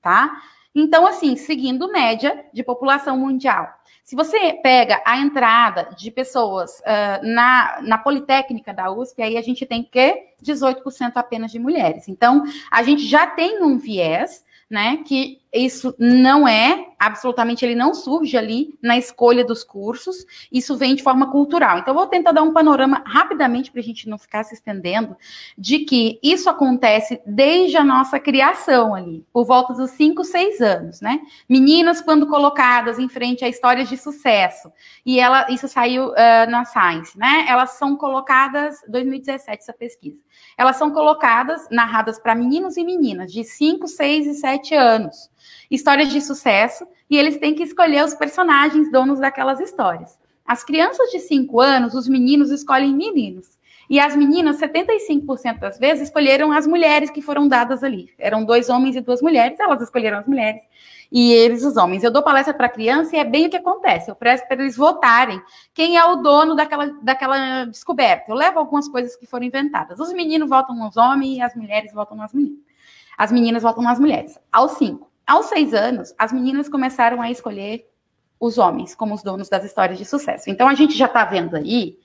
Tá? Então, assim, seguindo média de população mundial. Se você pega a entrada de pessoas uh, na, na Politécnica da USP, aí a gente tem que 18% apenas de mulheres. Então, a gente já tem um viés, né, que isso não é, absolutamente, ele não surge ali na escolha dos cursos, isso vem de forma cultural. Então, vou tentar dar um panorama rapidamente para a gente não ficar se estendendo, de que isso acontece desde a nossa criação ali, por volta dos 5, 6 anos, né? Meninas, quando colocadas em frente a histórias de sucesso, e ela, isso saiu uh, na Science, né? Elas são colocadas, 2017, essa pesquisa, elas são colocadas, narradas para meninos e meninas de 5, 6 e 7 anos histórias de sucesso, e eles têm que escolher os personagens donos daquelas histórias. As crianças de 5 anos, os meninos escolhem meninos. E as meninas, 75% das vezes, escolheram as mulheres que foram dadas ali. Eram dois homens e duas mulheres, elas escolheram as mulheres e eles os homens. Eu dou palestra para criança e é bem o que acontece. Eu presto para eles votarem quem é o dono daquela, daquela descoberta. Eu levo algumas coisas que foram inventadas. Os meninos votam nos homens e as mulheres votam nas meninas. As meninas votam nas mulheres. Aos cinco. Aos seis anos, as meninas começaram a escolher os homens como os donos das histórias de sucesso. Então, a gente já está vendo aí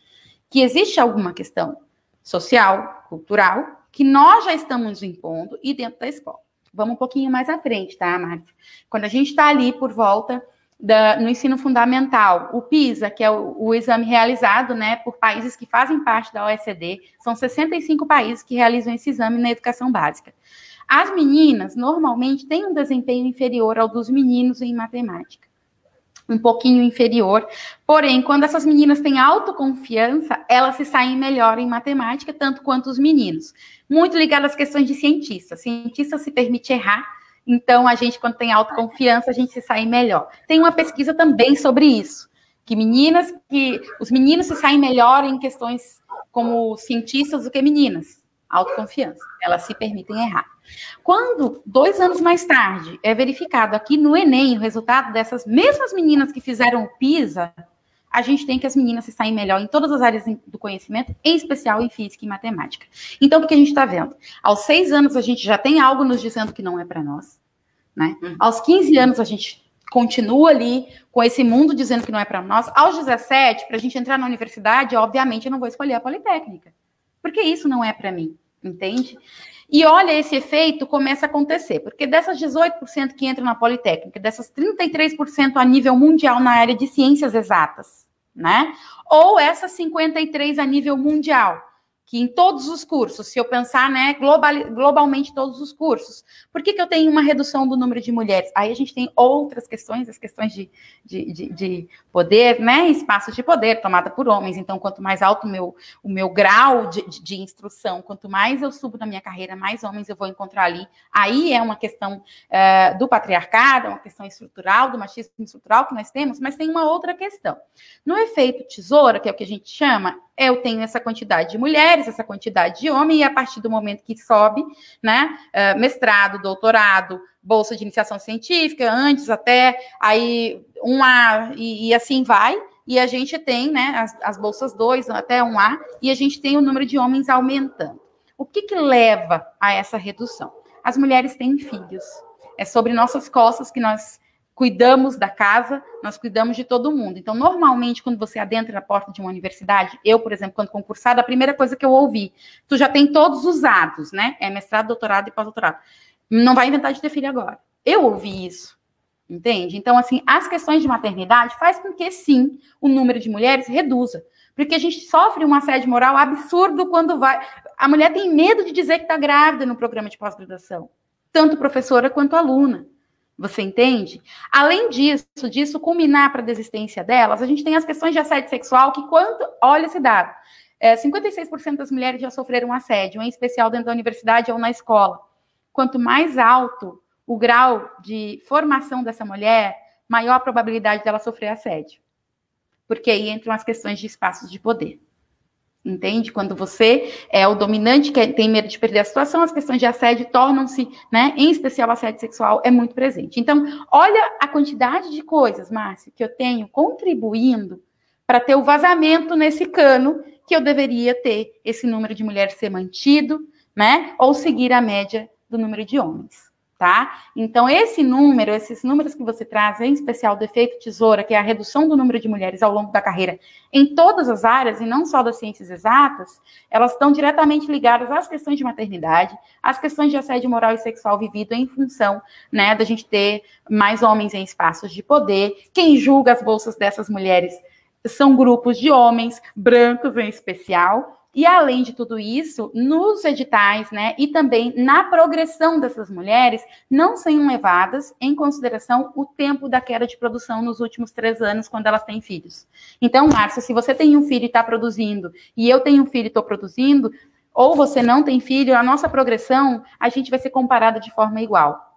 que existe alguma questão social, cultural, que nós já estamos impondo e dentro da escola. Vamos um pouquinho mais à frente, tá, Márcia? Quando a gente está ali por volta da, no ensino fundamental, o PISA, que é o, o, exame realizado né, por países que fazem parte da OECD, são 65 países que realizam esse exame na educação básica. As meninas normalmente têm um desempenho inferior ao dos meninos em matemática. Um pouquinho inferior. Porém, quando essas meninas têm autoconfiança, elas se saem melhor em matemática, tanto quanto os meninos. Muito ligado às questões de cientista. Cientista se permite errar, então a gente, quando tem autoconfiança, a gente se sai melhor. Tem uma pesquisa também sobre isso. Que meninas, que os meninos se saem melhor em questões como cientistas do que meninas. Autoconfiança. Elas se permitem errar. Quando, dois anos mais tarde, é verificado aqui no Enem o resultado dessas mesmas meninas que fizeram o PISA, a gente tem que as meninas se saem melhor em todas as áreas do conhecimento, em especial em física e matemática. Então, o que a gente está vendo? Aos seis anos, a gente já tem algo nos dizendo que não é para nós. Né? Uhum. Aos 15 anos, a gente continua ali com esse mundo dizendo que não é para nós. Aos 17, para a gente entrar na universidade, obviamente, eu não vou escolher a Politécnica. Porque isso não é para mim, entende? E olha, esse efeito começa a acontecer, porque dessas 18% que entram na Politécnica, dessas 33% a nível mundial na área de ciências exatas, né? Ou essas 53% a nível mundial que em todos os cursos, se eu pensar, né, global, globalmente todos os cursos, por que, que eu tenho uma redução do número de mulheres? Aí a gente tem outras questões, as questões de, de, de, de poder, né, espaços de poder tomada por homens. Então, quanto mais alto o meu, o meu grau de, de, de instrução, quanto mais eu subo na minha carreira, mais homens eu vou encontrar ali. Aí é uma questão uh, do patriarcado, uma questão estrutural, do machismo estrutural que nós temos, mas tem uma outra questão. No efeito tesoura, que é o que a gente chama, eu tenho essa quantidade de mulheres mulheres, essa quantidade de homem, e a partir do momento que sobe, né, uh, mestrado, doutorado, bolsa de iniciação científica, antes até, aí um A e, e assim vai, e a gente tem, né, as, as bolsas 2 até um A, e a gente tem o número de homens aumentando. O que, que leva a essa redução? As mulheres têm filhos. É sobre nossas costas que nós cuidamos da casa, nós cuidamos de todo mundo. Então, normalmente, quando você adentra na porta de uma universidade, eu, por exemplo, quando concursada, a primeira coisa que eu ouvi, tu já tem todos os atos, né? É mestrado, doutorado e pós-doutorado. Não vai inventar de ter filho agora. Eu ouvi isso. Entende? Então, assim, as questões de maternidade faz com que, sim, o número de mulheres reduza. Porque a gente sofre um assédio moral absurdo quando vai. A mulher tem medo de dizer que está grávida no programa de pós-graduação, tanto professora quanto aluna. Você entende? Além disso, disso culminar para a desistência delas, a gente tem as questões de assédio sexual, que quanto. Olha esse dado. É, 56% das mulheres já sofreram assédio, em especial dentro da universidade ou na escola. Quanto mais alto o grau de formação dessa mulher, maior a probabilidade dela sofrer assédio. Porque aí entram as questões de espaços de poder. Entende? Quando você é o dominante que tem medo de perder a situação, as questões de assédio tornam-se, né, em especial assédio sexual, é muito presente. Então, olha a quantidade de coisas, Márcia, que eu tenho contribuindo para ter o vazamento nesse cano que eu deveria ter esse número de mulheres ser mantido, né, ou seguir a média do número de homens tá? Então, esse número, esses números que você traz, em especial do efeito tesoura, que é a redução do número de mulheres ao longo da carreira em todas as áreas, e não só das ciências exatas, elas estão diretamente ligadas às questões de maternidade, às questões de assédio moral e sexual vivido em função, né, da gente ter mais homens em espaços de poder. Quem julga as bolsas dessas mulheres são grupos de homens, brancos em especial, e além de tudo isso, nos editais, né, e também na progressão dessas mulheres, não são levadas em consideração o tempo da queda de produção nos últimos três anos, quando elas têm filhos. Então, Márcia, se você tem um filho e está produzindo, e eu tenho um filho e estou produzindo, ou você não tem filho, a nossa progressão, a gente vai ser comparada de forma igual.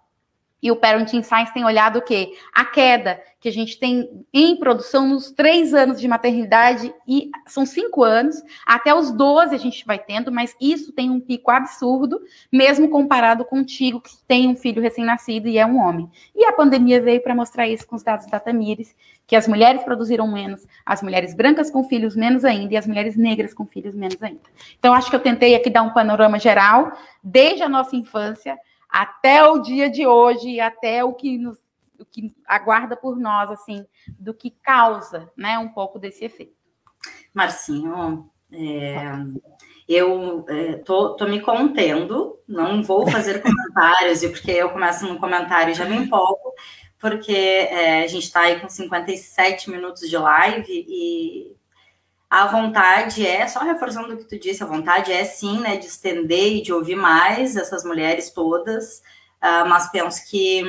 E o Parenting Science tem olhado o quê? A queda que a gente tem em produção nos três anos de maternidade, e são cinco anos, até os 12 a gente vai tendo, mas isso tem um pico absurdo, mesmo comparado contigo, que tem um filho recém-nascido e é um homem. E a pandemia veio para mostrar isso com os dados da Tamires, que as mulheres produziram menos, as mulheres brancas com filhos menos ainda, e as mulheres negras com filhos menos ainda. Então, acho que eu tentei aqui dar um panorama geral, desde a nossa infância até o dia de hoje, até o que nos o que aguarda por nós, assim, do que causa, né, um pouco desse efeito. Marcinho, é, eu é, tô, tô, me contendo, não vou fazer comentários, e porque eu começo no comentário e já me empolgo, porque é, a gente está aí com 57 minutos de live e a vontade é, só reforçando o que tu disse, a vontade é sim, né, de estender e de ouvir mais essas mulheres todas, uh, mas penso que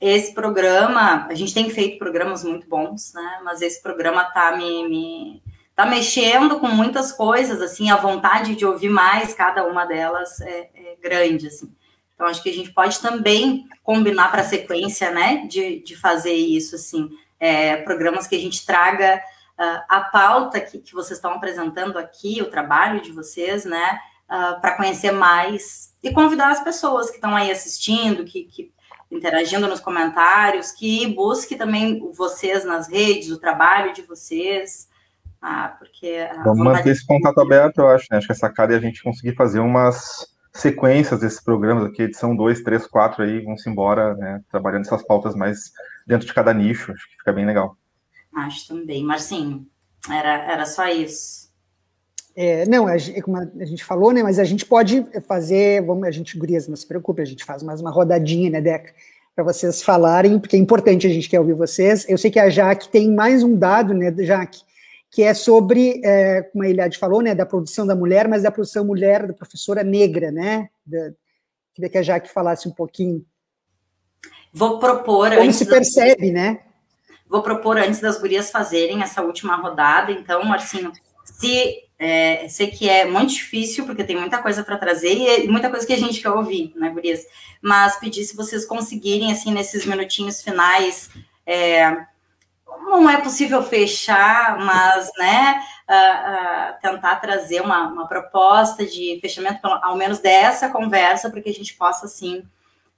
esse programa, a gente tem feito programas muito bons, né, mas esse programa tá me, me tá mexendo com muitas coisas, assim, a vontade de ouvir mais cada uma delas é, é grande, assim. Então, acho que a gente pode também combinar para a sequência, né, de, de fazer isso, assim, é, programas que a gente traga uh, a pauta que, que vocês estão apresentando aqui, o trabalho de vocês, né, uh, para conhecer mais e convidar as pessoas que estão aí assistindo, que, que interagindo nos comentários, que busque também vocês nas redes, o trabalho de vocês, ah, porque... Vamos manter esse contato aberto, eu acho, né? Acho que essa cara é a gente conseguir fazer umas sequências desses programas aqui, edição 2, 3, 4 aí, vamos embora, né? Trabalhando essas pautas mais dentro de cada nicho, acho que fica bem legal. Acho também. Marcinho, era, era só isso. É, não, a, como a gente falou, né? Mas a gente pode fazer, vamos, a gente, gurias, não se preocupe, a gente faz mais uma rodadinha, né, Deca? Para vocês falarem, porque é importante a gente quer ouvir vocês. Eu sei que a Jaque tem mais um dado, né, Jaque, que é sobre, é, como a Eliade falou, né, da produção da mulher, mas da produção mulher da professora negra, né? Da, queria que a Jaque falasse um pouquinho. Vou propor. Como se percebe, né? Vou propor antes das gurias fazerem essa última rodada. Então, Marcinho, se é, sei que é muito difícil, porque tem muita coisa para trazer e muita coisa que a gente quer ouvir, né, gurias? Mas pedir se vocês conseguirem, assim, nesses minutinhos finais, é, não é possível fechar, mas né, uh, uh, tentar trazer uma, uma, proposta de fechamento, ao menos dessa conversa, para que a gente possa, sim,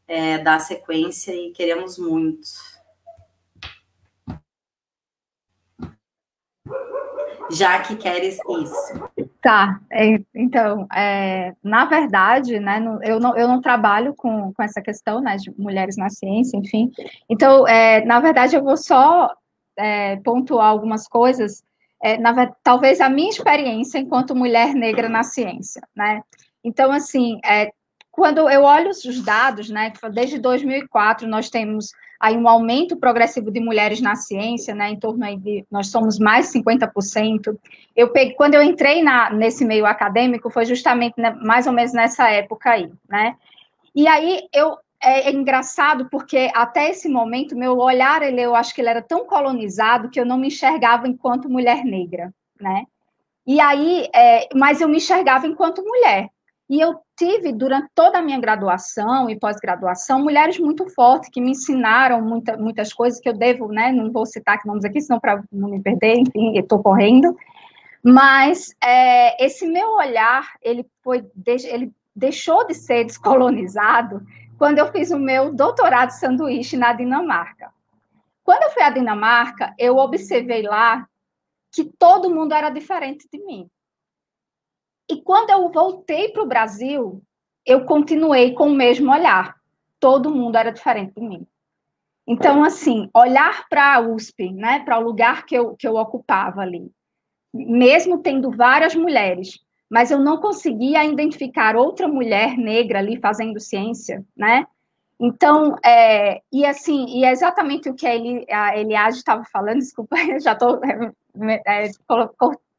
é, dar sequência e queremos muito. Já que queres isso. Tá, é, então, é, na verdade, né, eu, não, eu não trabalho com, com essa questão, né, de mulheres na ciência, enfim, então, é, na verdade, eu vou só é, pontuar algumas coisas, é, na, talvez a minha experiência enquanto mulher negra na ciência, né? Então, assim, é, quando eu olho os dados, né, desde 2004 nós temos aí um aumento progressivo de mulheres na ciência, né, em torno aí de, nós somos mais 50%. Eu peguei, quando eu entrei na, nesse meio acadêmico, foi justamente né, mais ou menos nessa época aí, né, e aí eu é, é, engraçado porque até esse momento meu olhar ele eu acho que ele era tão colonizado que eu não me enxergava enquanto mulher negra, né? E aí, é, mas eu me enxergava enquanto mulher. E eu tive durante toda a minha graduação e pós-graduação mulheres muito fortes que me ensinaram muita, muitas coisas que eu devo, né? Não vou citar aqui nomes aqui, senão para não me perder. Enfim, estou correndo. Mas é, esse meu olhar ele foi ele deixou de ser descolonizado quando eu fiz o meu doutorado de sanduíche na Dinamarca. Quando eu fui à Dinamarca, eu observei lá que todo mundo era diferente de mim. E quando eu voltei para o Brasil, eu continuei com o mesmo olhar. Todo mundo era diferente de mim. Então, assim, olhar para a USP, né, para o lugar que eu, que eu ocupava ali, mesmo tendo várias mulheres, mas eu não conseguia identificar outra mulher negra ali fazendo ciência, né? Então, é, e assim, e é exatamente o que a, Eli, a Eliade estava falando, desculpa, já estou é, é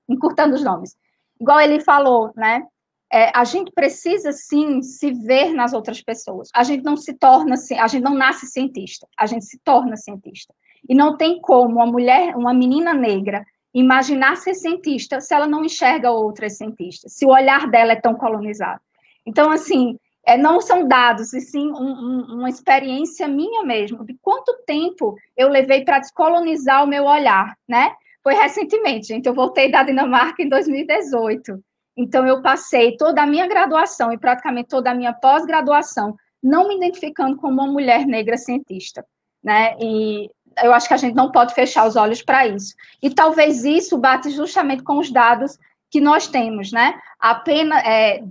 encurtando os nomes. Igual ele falou, né? É, a gente precisa sim se ver nas outras pessoas. A gente não se torna, a gente não nasce cientista, a gente se torna cientista. E não tem como uma mulher, uma menina negra, imaginar ser cientista se ela não enxerga outras cientistas, se o olhar dela é tão colonizado. Então, assim, é, não são dados, e sim um, um, uma experiência minha mesmo, de quanto tempo eu levei para descolonizar o meu olhar, né? Foi recentemente, gente, eu voltei da Dinamarca em 2018. Então, eu passei toda a minha graduação e praticamente toda a minha pós-graduação não me identificando como uma mulher negra cientista, né? E eu acho que a gente não pode fechar os olhos para isso. E talvez isso bate justamente com os dados que nós temos, né? Apenas, é,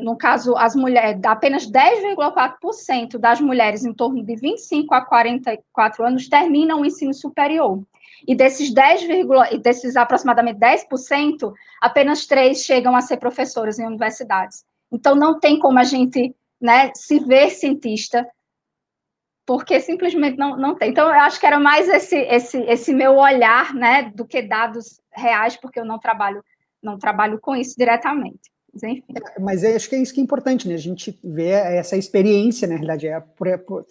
no caso, as mulheres, apenas 10,4% das mulheres em torno de 25 a 44 anos terminam o ensino superior. E desses 10, desses aproximadamente 10%, apenas 3 chegam a ser professoras em universidades. Então, não tem como a gente né, se ver cientista porque simplesmente não, não tem. Então, eu acho que era mais esse, esse, esse meu olhar, né, do que dados reais, porque eu não trabalho, não trabalho com isso diretamente. Mas, enfim. É, mas acho que é isso que é importante, né? A gente vê essa experiência, na realidade. É, por, por, é,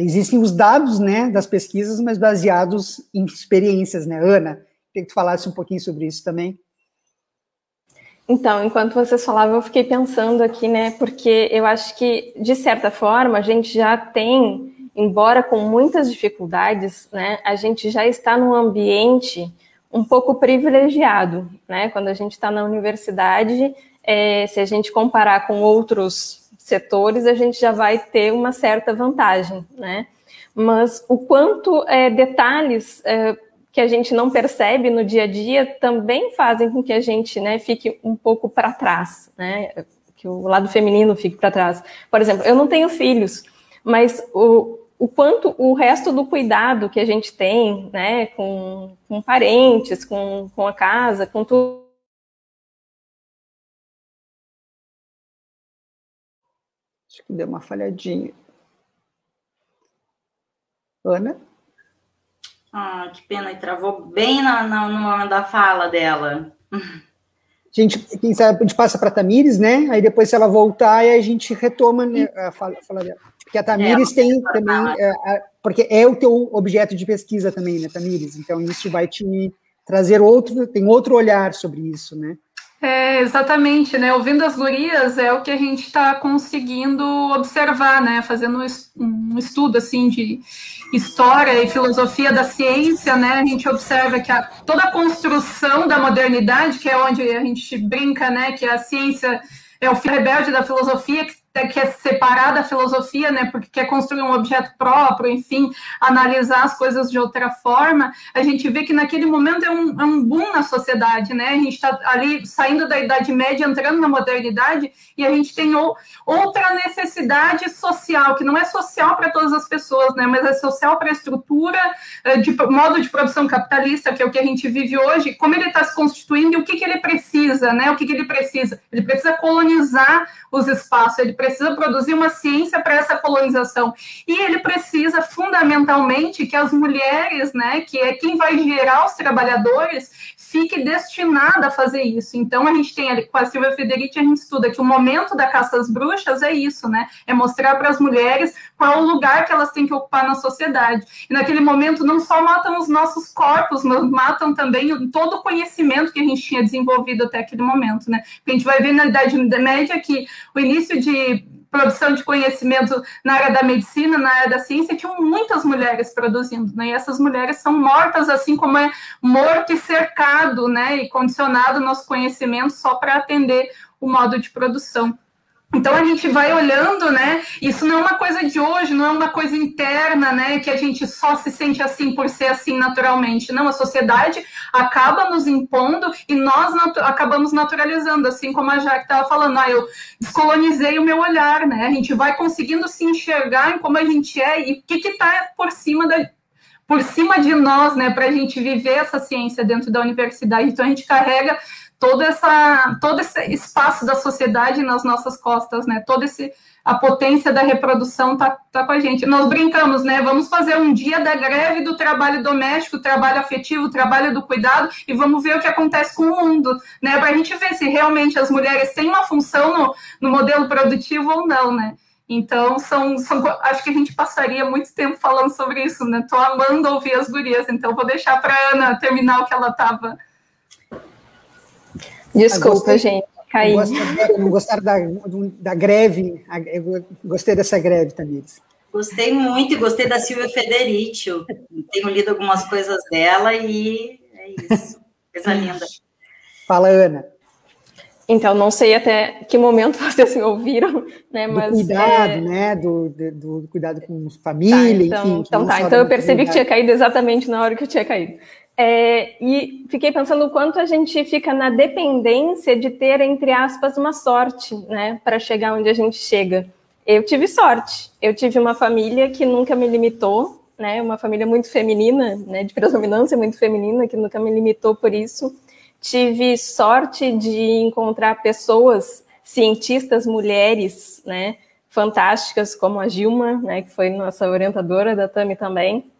existem os dados, né, das pesquisas, mas baseados em experiências, né? Ana, queria que tu falasse um pouquinho sobre isso também. Então, enquanto vocês falavam, eu fiquei pensando aqui, né? Porque eu acho que, de certa forma, a gente já tem embora com muitas dificuldades, né, a gente já está num ambiente um pouco privilegiado, né? Quando a gente está na universidade, é, se a gente comparar com outros setores, a gente já vai ter uma certa vantagem, né? Mas o quanto é, detalhes é, que a gente não percebe no dia a dia também fazem com que a gente, né, fique um pouco para trás, né? Que o lado feminino fique para trás. Por exemplo, eu não tenho filhos, mas o, o quanto o resto do cuidado que a gente tem, né, com, com parentes, com, com a casa, com tudo. Acho que deu uma falhadinha. Ana? Ah, que pena, e travou bem na, na, no momento da fala dela. A gente, quem sabe, a gente passa para a Tamires, né? Aí depois, se ela voltar, aí a gente retoma né, a fala, a fala dela. Porque a Tamires é, tem também, é, porque é o teu objeto de pesquisa também, né, Tamires? Então isso vai te trazer outro, tem outro olhar sobre isso, né? É, exatamente, né? Ouvindo as gurias é o que a gente está conseguindo observar, né? Fazendo um estudo assim de história e filosofia da ciência, né? A gente observa que a, toda a construção da modernidade, que é onde a gente brinca, né? Que a ciência é o rebelde da filosofia, que quer separar da filosofia, né, porque quer construir um objeto próprio, enfim, analisar as coisas de outra forma, a gente vê que naquele momento é um, é um boom na sociedade, né, a gente está ali saindo da Idade Média, entrando na modernidade, e a gente tem o, outra necessidade social, que não é social para todas as pessoas, né, mas é social para a estrutura eh, de modo de produção capitalista, que é o que a gente vive hoje, como ele está se constituindo e o que, que ele precisa, né, o que, que ele precisa? Ele precisa colonizar os espaços, ele precisa produzir uma ciência para essa colonização. E ele precisa, fundamentalmente, que as mulheres, né, que é quem vai gerar os trabalhadores, fique destinada a fazer isso. Então, a gente tem ali, com a Silvia Federici, a gente estuda que o momento da caça às bruxas é isso, né? É mostrar para as mulheres qual o lugar que elas têm que ocupar na sociedade. E naquele momento, não só matam os nossos corpos, mas matam também todo o conhecimento que a gente tinha desenvolvido até aquele momento, né? Porque a gente vai ver na Idade Média que o início de produção de conhecimento na área da medicina, na área da ciência, tinham muitas mulheres produzindo, né? E essas mulheres são mortas, assim como é morto e cercado, né? E condicionado nosso conhecimento só para atender o modo de produção. Então a gente vai olhando, né? Isso não é uma coisa de hoje, não é uma coisa interna, né? Que a gente só se sente assim por ser assim naturalmente. Não, a sociedade acaba nos impondo e nós natu acabamos naturalizando, assim como a Jaque estava falando, ah, eu descolonizei o meu olhar, né? A gente vai conseguindo se enxergar em como a gente é e o que está por cima da, por cima de nós, né, para a gente viver essa ciência dentro da universidade. Então a gente carrega todo, essa, todo esse espaço da sociedade nas nossas costas, né? Todo esse a potência da reprodução tá, tá com a gente. Nós brincamos, né? Vamos fazer um dia da greve do trabalho doméstico, trabalho afetivo, trabalho do cuidado, e vamos ver o que acontece com o mundo, né? Para a gente ver se realmente as mulheres têm uma função no, no modelo produtivo ou não, né? Então, são, são, acho que a gente passaria muito tempo falando sobre isso, né? Tô amando ouvir as gurias, então vou deixar para Ana terminar o que ela estava Desculpa, gostei, gente. Caí. Não gostaram da, da greve? Eu gostei dessa greve, Tamires. Gostei muito e gostei da Silvia Federici. Eu tenho lido algumas coisas dela e é isso. Coisa linda. Fala, Ana. Então, não sei até que momento vocês me ouviram, né? Mas, do cuidado, é... né? Do, do, do, cuidado com família, tá, então, enfim. Então, tá. Então, eu percebi que tinha caído exatamente na hora que eu tinha caído. É, e fiquei pensando o quanto a gente fica na dependência de ter, entre aspas, uma sorte, né, para chegar onde a gente chega. Eu tive sorte. Eu tive uma família que nunca me limitou, né, uma família muito feminina, né, de predominância muito feminina, que nunca me limitou por isso. Tive sorte de encontrar pessoas, cientistas mulheres, né, fantásticas, como a Gilma, né, que foi nossa orientadora da TAMI também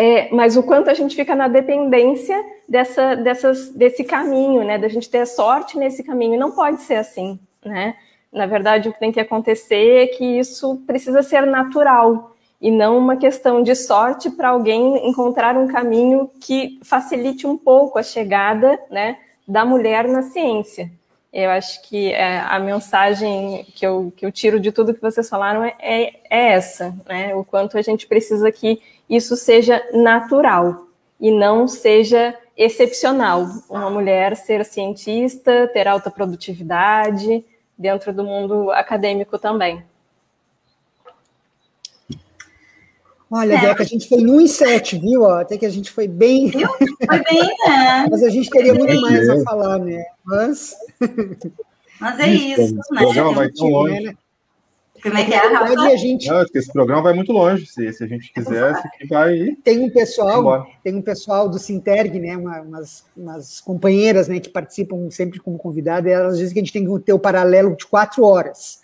é, mas o quanto a gente fica na dependência dessa, dessas, desse caminho, né? Da gente ter sorte nesse caminho. Não pode ser assim, né? Na verdade, o que tem que acontecer é que isso precisa ser natural e não uma questão de sorte para alguém encontrar um caminho que facilite um pouco a chegada, né, da mulher na ciência. Eu acho que é, a mensagem que eu, que eu tiro de tudo que vocês falaram é, é, é essa, né? O quanto a gente precisa que isso seja natural e não seja excepcional. Uma mulher ser cientista, ter alta produtividade dentro do mundo acadêmico também. Olha, é. Deca, a gente foi no em sete, viu? Até que a gente foi bem. Foi bem, né? Mas a gente teria muito mais a falar, né? Mas. Mas é isso, né? Não, vai tão longe. Né? Como é que é, Rafa? A gente... Não, esse programa vai muito longe. Se, se a gente quiser, se vai. Tem um pessoal, tem um pessoal do Sinterg, né? Uma, umas, umas companheiras né, que participam sempre como convidada, e elas dizem que a gente tem que ter o paralelo de quatro horas.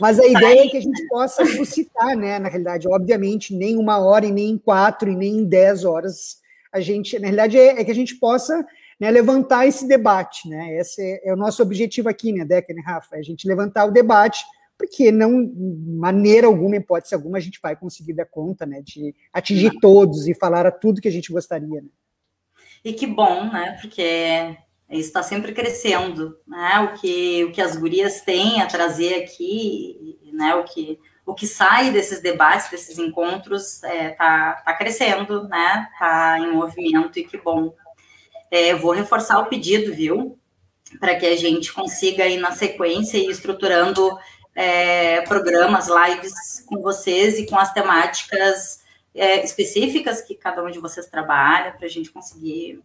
Mas a ideia é que a gente possa suscitar, né? Na realidade, obviamente, nem uma hora, e nem em quatro, e nem em dez horas. A gente, na realidade, é, é que a gente possa né, levantar esse debate, né? Esse é, é, o nosso objetivo aqui, né, Deca, né, Rafa? É a gente levantar o debate, porque não, de maneira alguma, hipótese alguma, a gente vai conseguir dar conta, né, de atingir todos e falar a tudo que a gente gostaria, né? E que bom, né? Porque isso está sempre crescendo, né? O que, o que as gurias têm a trazer aqui, né? O que, o que sai desses debates, desses encontros, é, tá, tá crescendo, né? Tá em movimento e que bom. É, vou reforçar o pedido, viu? Para que a gente consiga ir na sequência e estruturando é, programas, lives com vocês e com as temáticas é, específicas que cada um de vocês trabalha, para a gente conseguir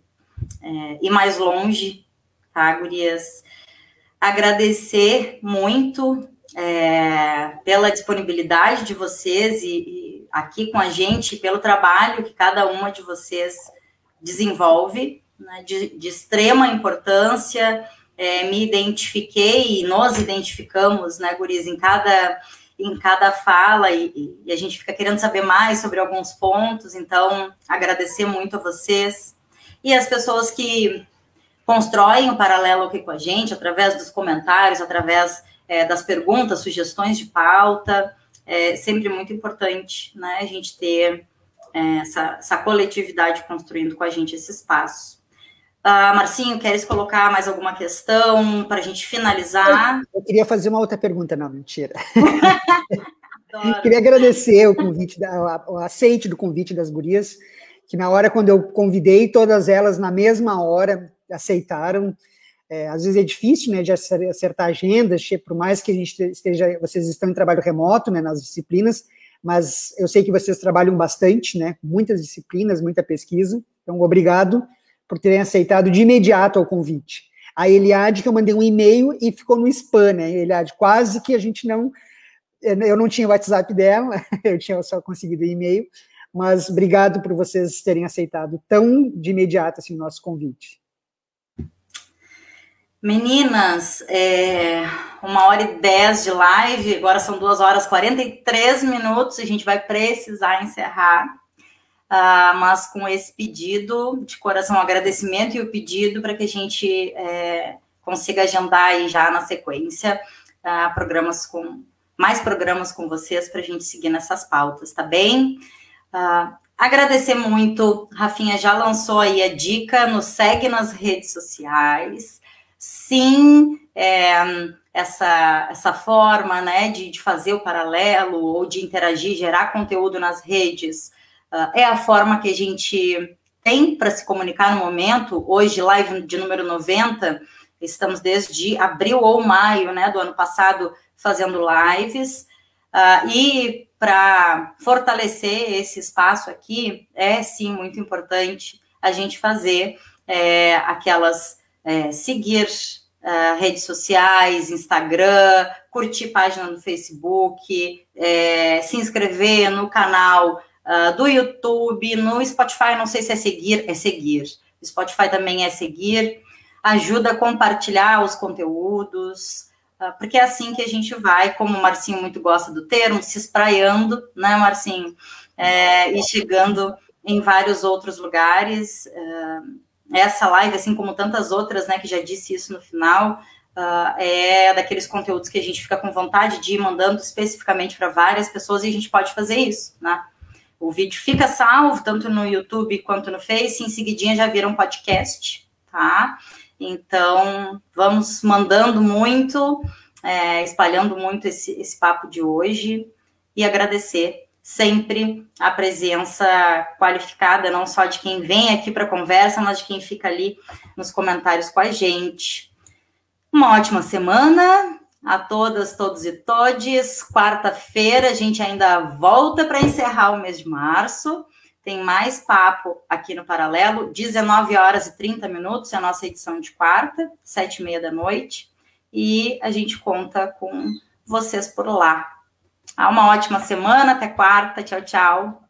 é, ir mais longe, tá, gurias? Agradecer muito é, pela disponibilidade de vocês e, e, aqui com a gente, pelo trabalho que cada uma de vocês desenvolve, né, de, de, extrema importância. É, me identifiquei e nos identificamos, né, Gurias, em cada, em cada fala e, e a gente fica querendo saber mais sobre alguns pontos, então agradecer muito a vocês e as pessoas que constroem o paralelo aqui com a gente, através dos comentários, através é, das perguntas, sugestões de pauta. É sempre muito importante né, a gente ter é, essa, essa, coletividade construindo com a gente esse espaço. Uh, Marcinho, queres colocar mais alguma questão para a gente finalizar? Eu, eu, queria fazer uma outra pergunta, não, mentira. queria agradecer o convite, o aceite do convite das gurias que na hora quando eu convidei todas elas na mesma hora aceitaram. É, às vezes é difícil, né, de acertar agendas, por mais que a gente esteja, vocês estão em trabalho remoto, né, nas disciplinas, mas eu sei que vocês trabalham bastante, né, muitas disciplinas, muita pesquisa. Então, obrigado por terem aceitado de imediato o convite. A Eliade, que eu mandei um e-mail e ficou no spam, né, Eliade, quase que a gente não, eu não tinha o WhatsApp dela, eu tinha só conseguido e-mail, mas obrigado por vocês terem aceitado tão de imediato assim, o nosso convite. Meninas, é uma hora e dez de live, agora são duas horas e 43 minutos, a gente vai precisar encerrar, uh, mas com esse pedido de coração, agradecimento e o pedido para que a gente é, consiga agendar aí já na sequência uh, programas com mais programas com vocês para a gente seguir nessas pautas, tá bem? Uh, agradecer muito, Rafinha já lançou aí a dica, nos segue nas redes sociais. Sim, é, essa, essa forma né, de, de, fazer o paralelo ou de interagir, gerar conteúdo nas redes, uh, é a forma que a gente tem para se comunicar no momento. Hoje, live de número 90, estamos desde abril ou maio né, do ano passado fazendo lives. Uh, e para fortalecer esse espaço aqui, é sim muito importante a gente fazer é, aquelas é, seguir uh, redes sociais, Instagram, curtir página no Facebook, é, se inscrever no canal uh, do YouTube, no Spotify, não sei se é seguir, é seguir. Spotify também é seguir. Ajuda a compartilhar os conteúdos. Ah, porque é assim que a gente vai, como o Marcinho muito gosta do termo, se espraiando, né, Marcinho? É, e chegando em vários outros lugares. Uh, essa live, assim como tantas outras, né, que já disse isso no final, uh, é daqueles conteúdos que a gente fica com vontade de ir mandando especificamente para várias pessoas e a gente pode fazer isso, né? O vídeo fica salvo tanto no YouTube quanto no Face, em seguidinha já vira um podcast, tá? Então, vamos mandando muito, é, espalhando muito esse, esse papo de hoje e agradecer sempre a presença qualificada, não só de quem vem aqui para a conversa, mas de quem fica ali nos comentários com a gente. Uma ótima semana a todas, todos e todes. Quarta-feira a gente ainda volta para encerrar o mês de março. Tem mais papo aqui no Paralelo, 19 horas e 30 minutos, é a nossa edição de quarta, sete e meia da noite, e a gente conta com vocês por lá. Há uma ótima semana, até quarta, tchau, tchau.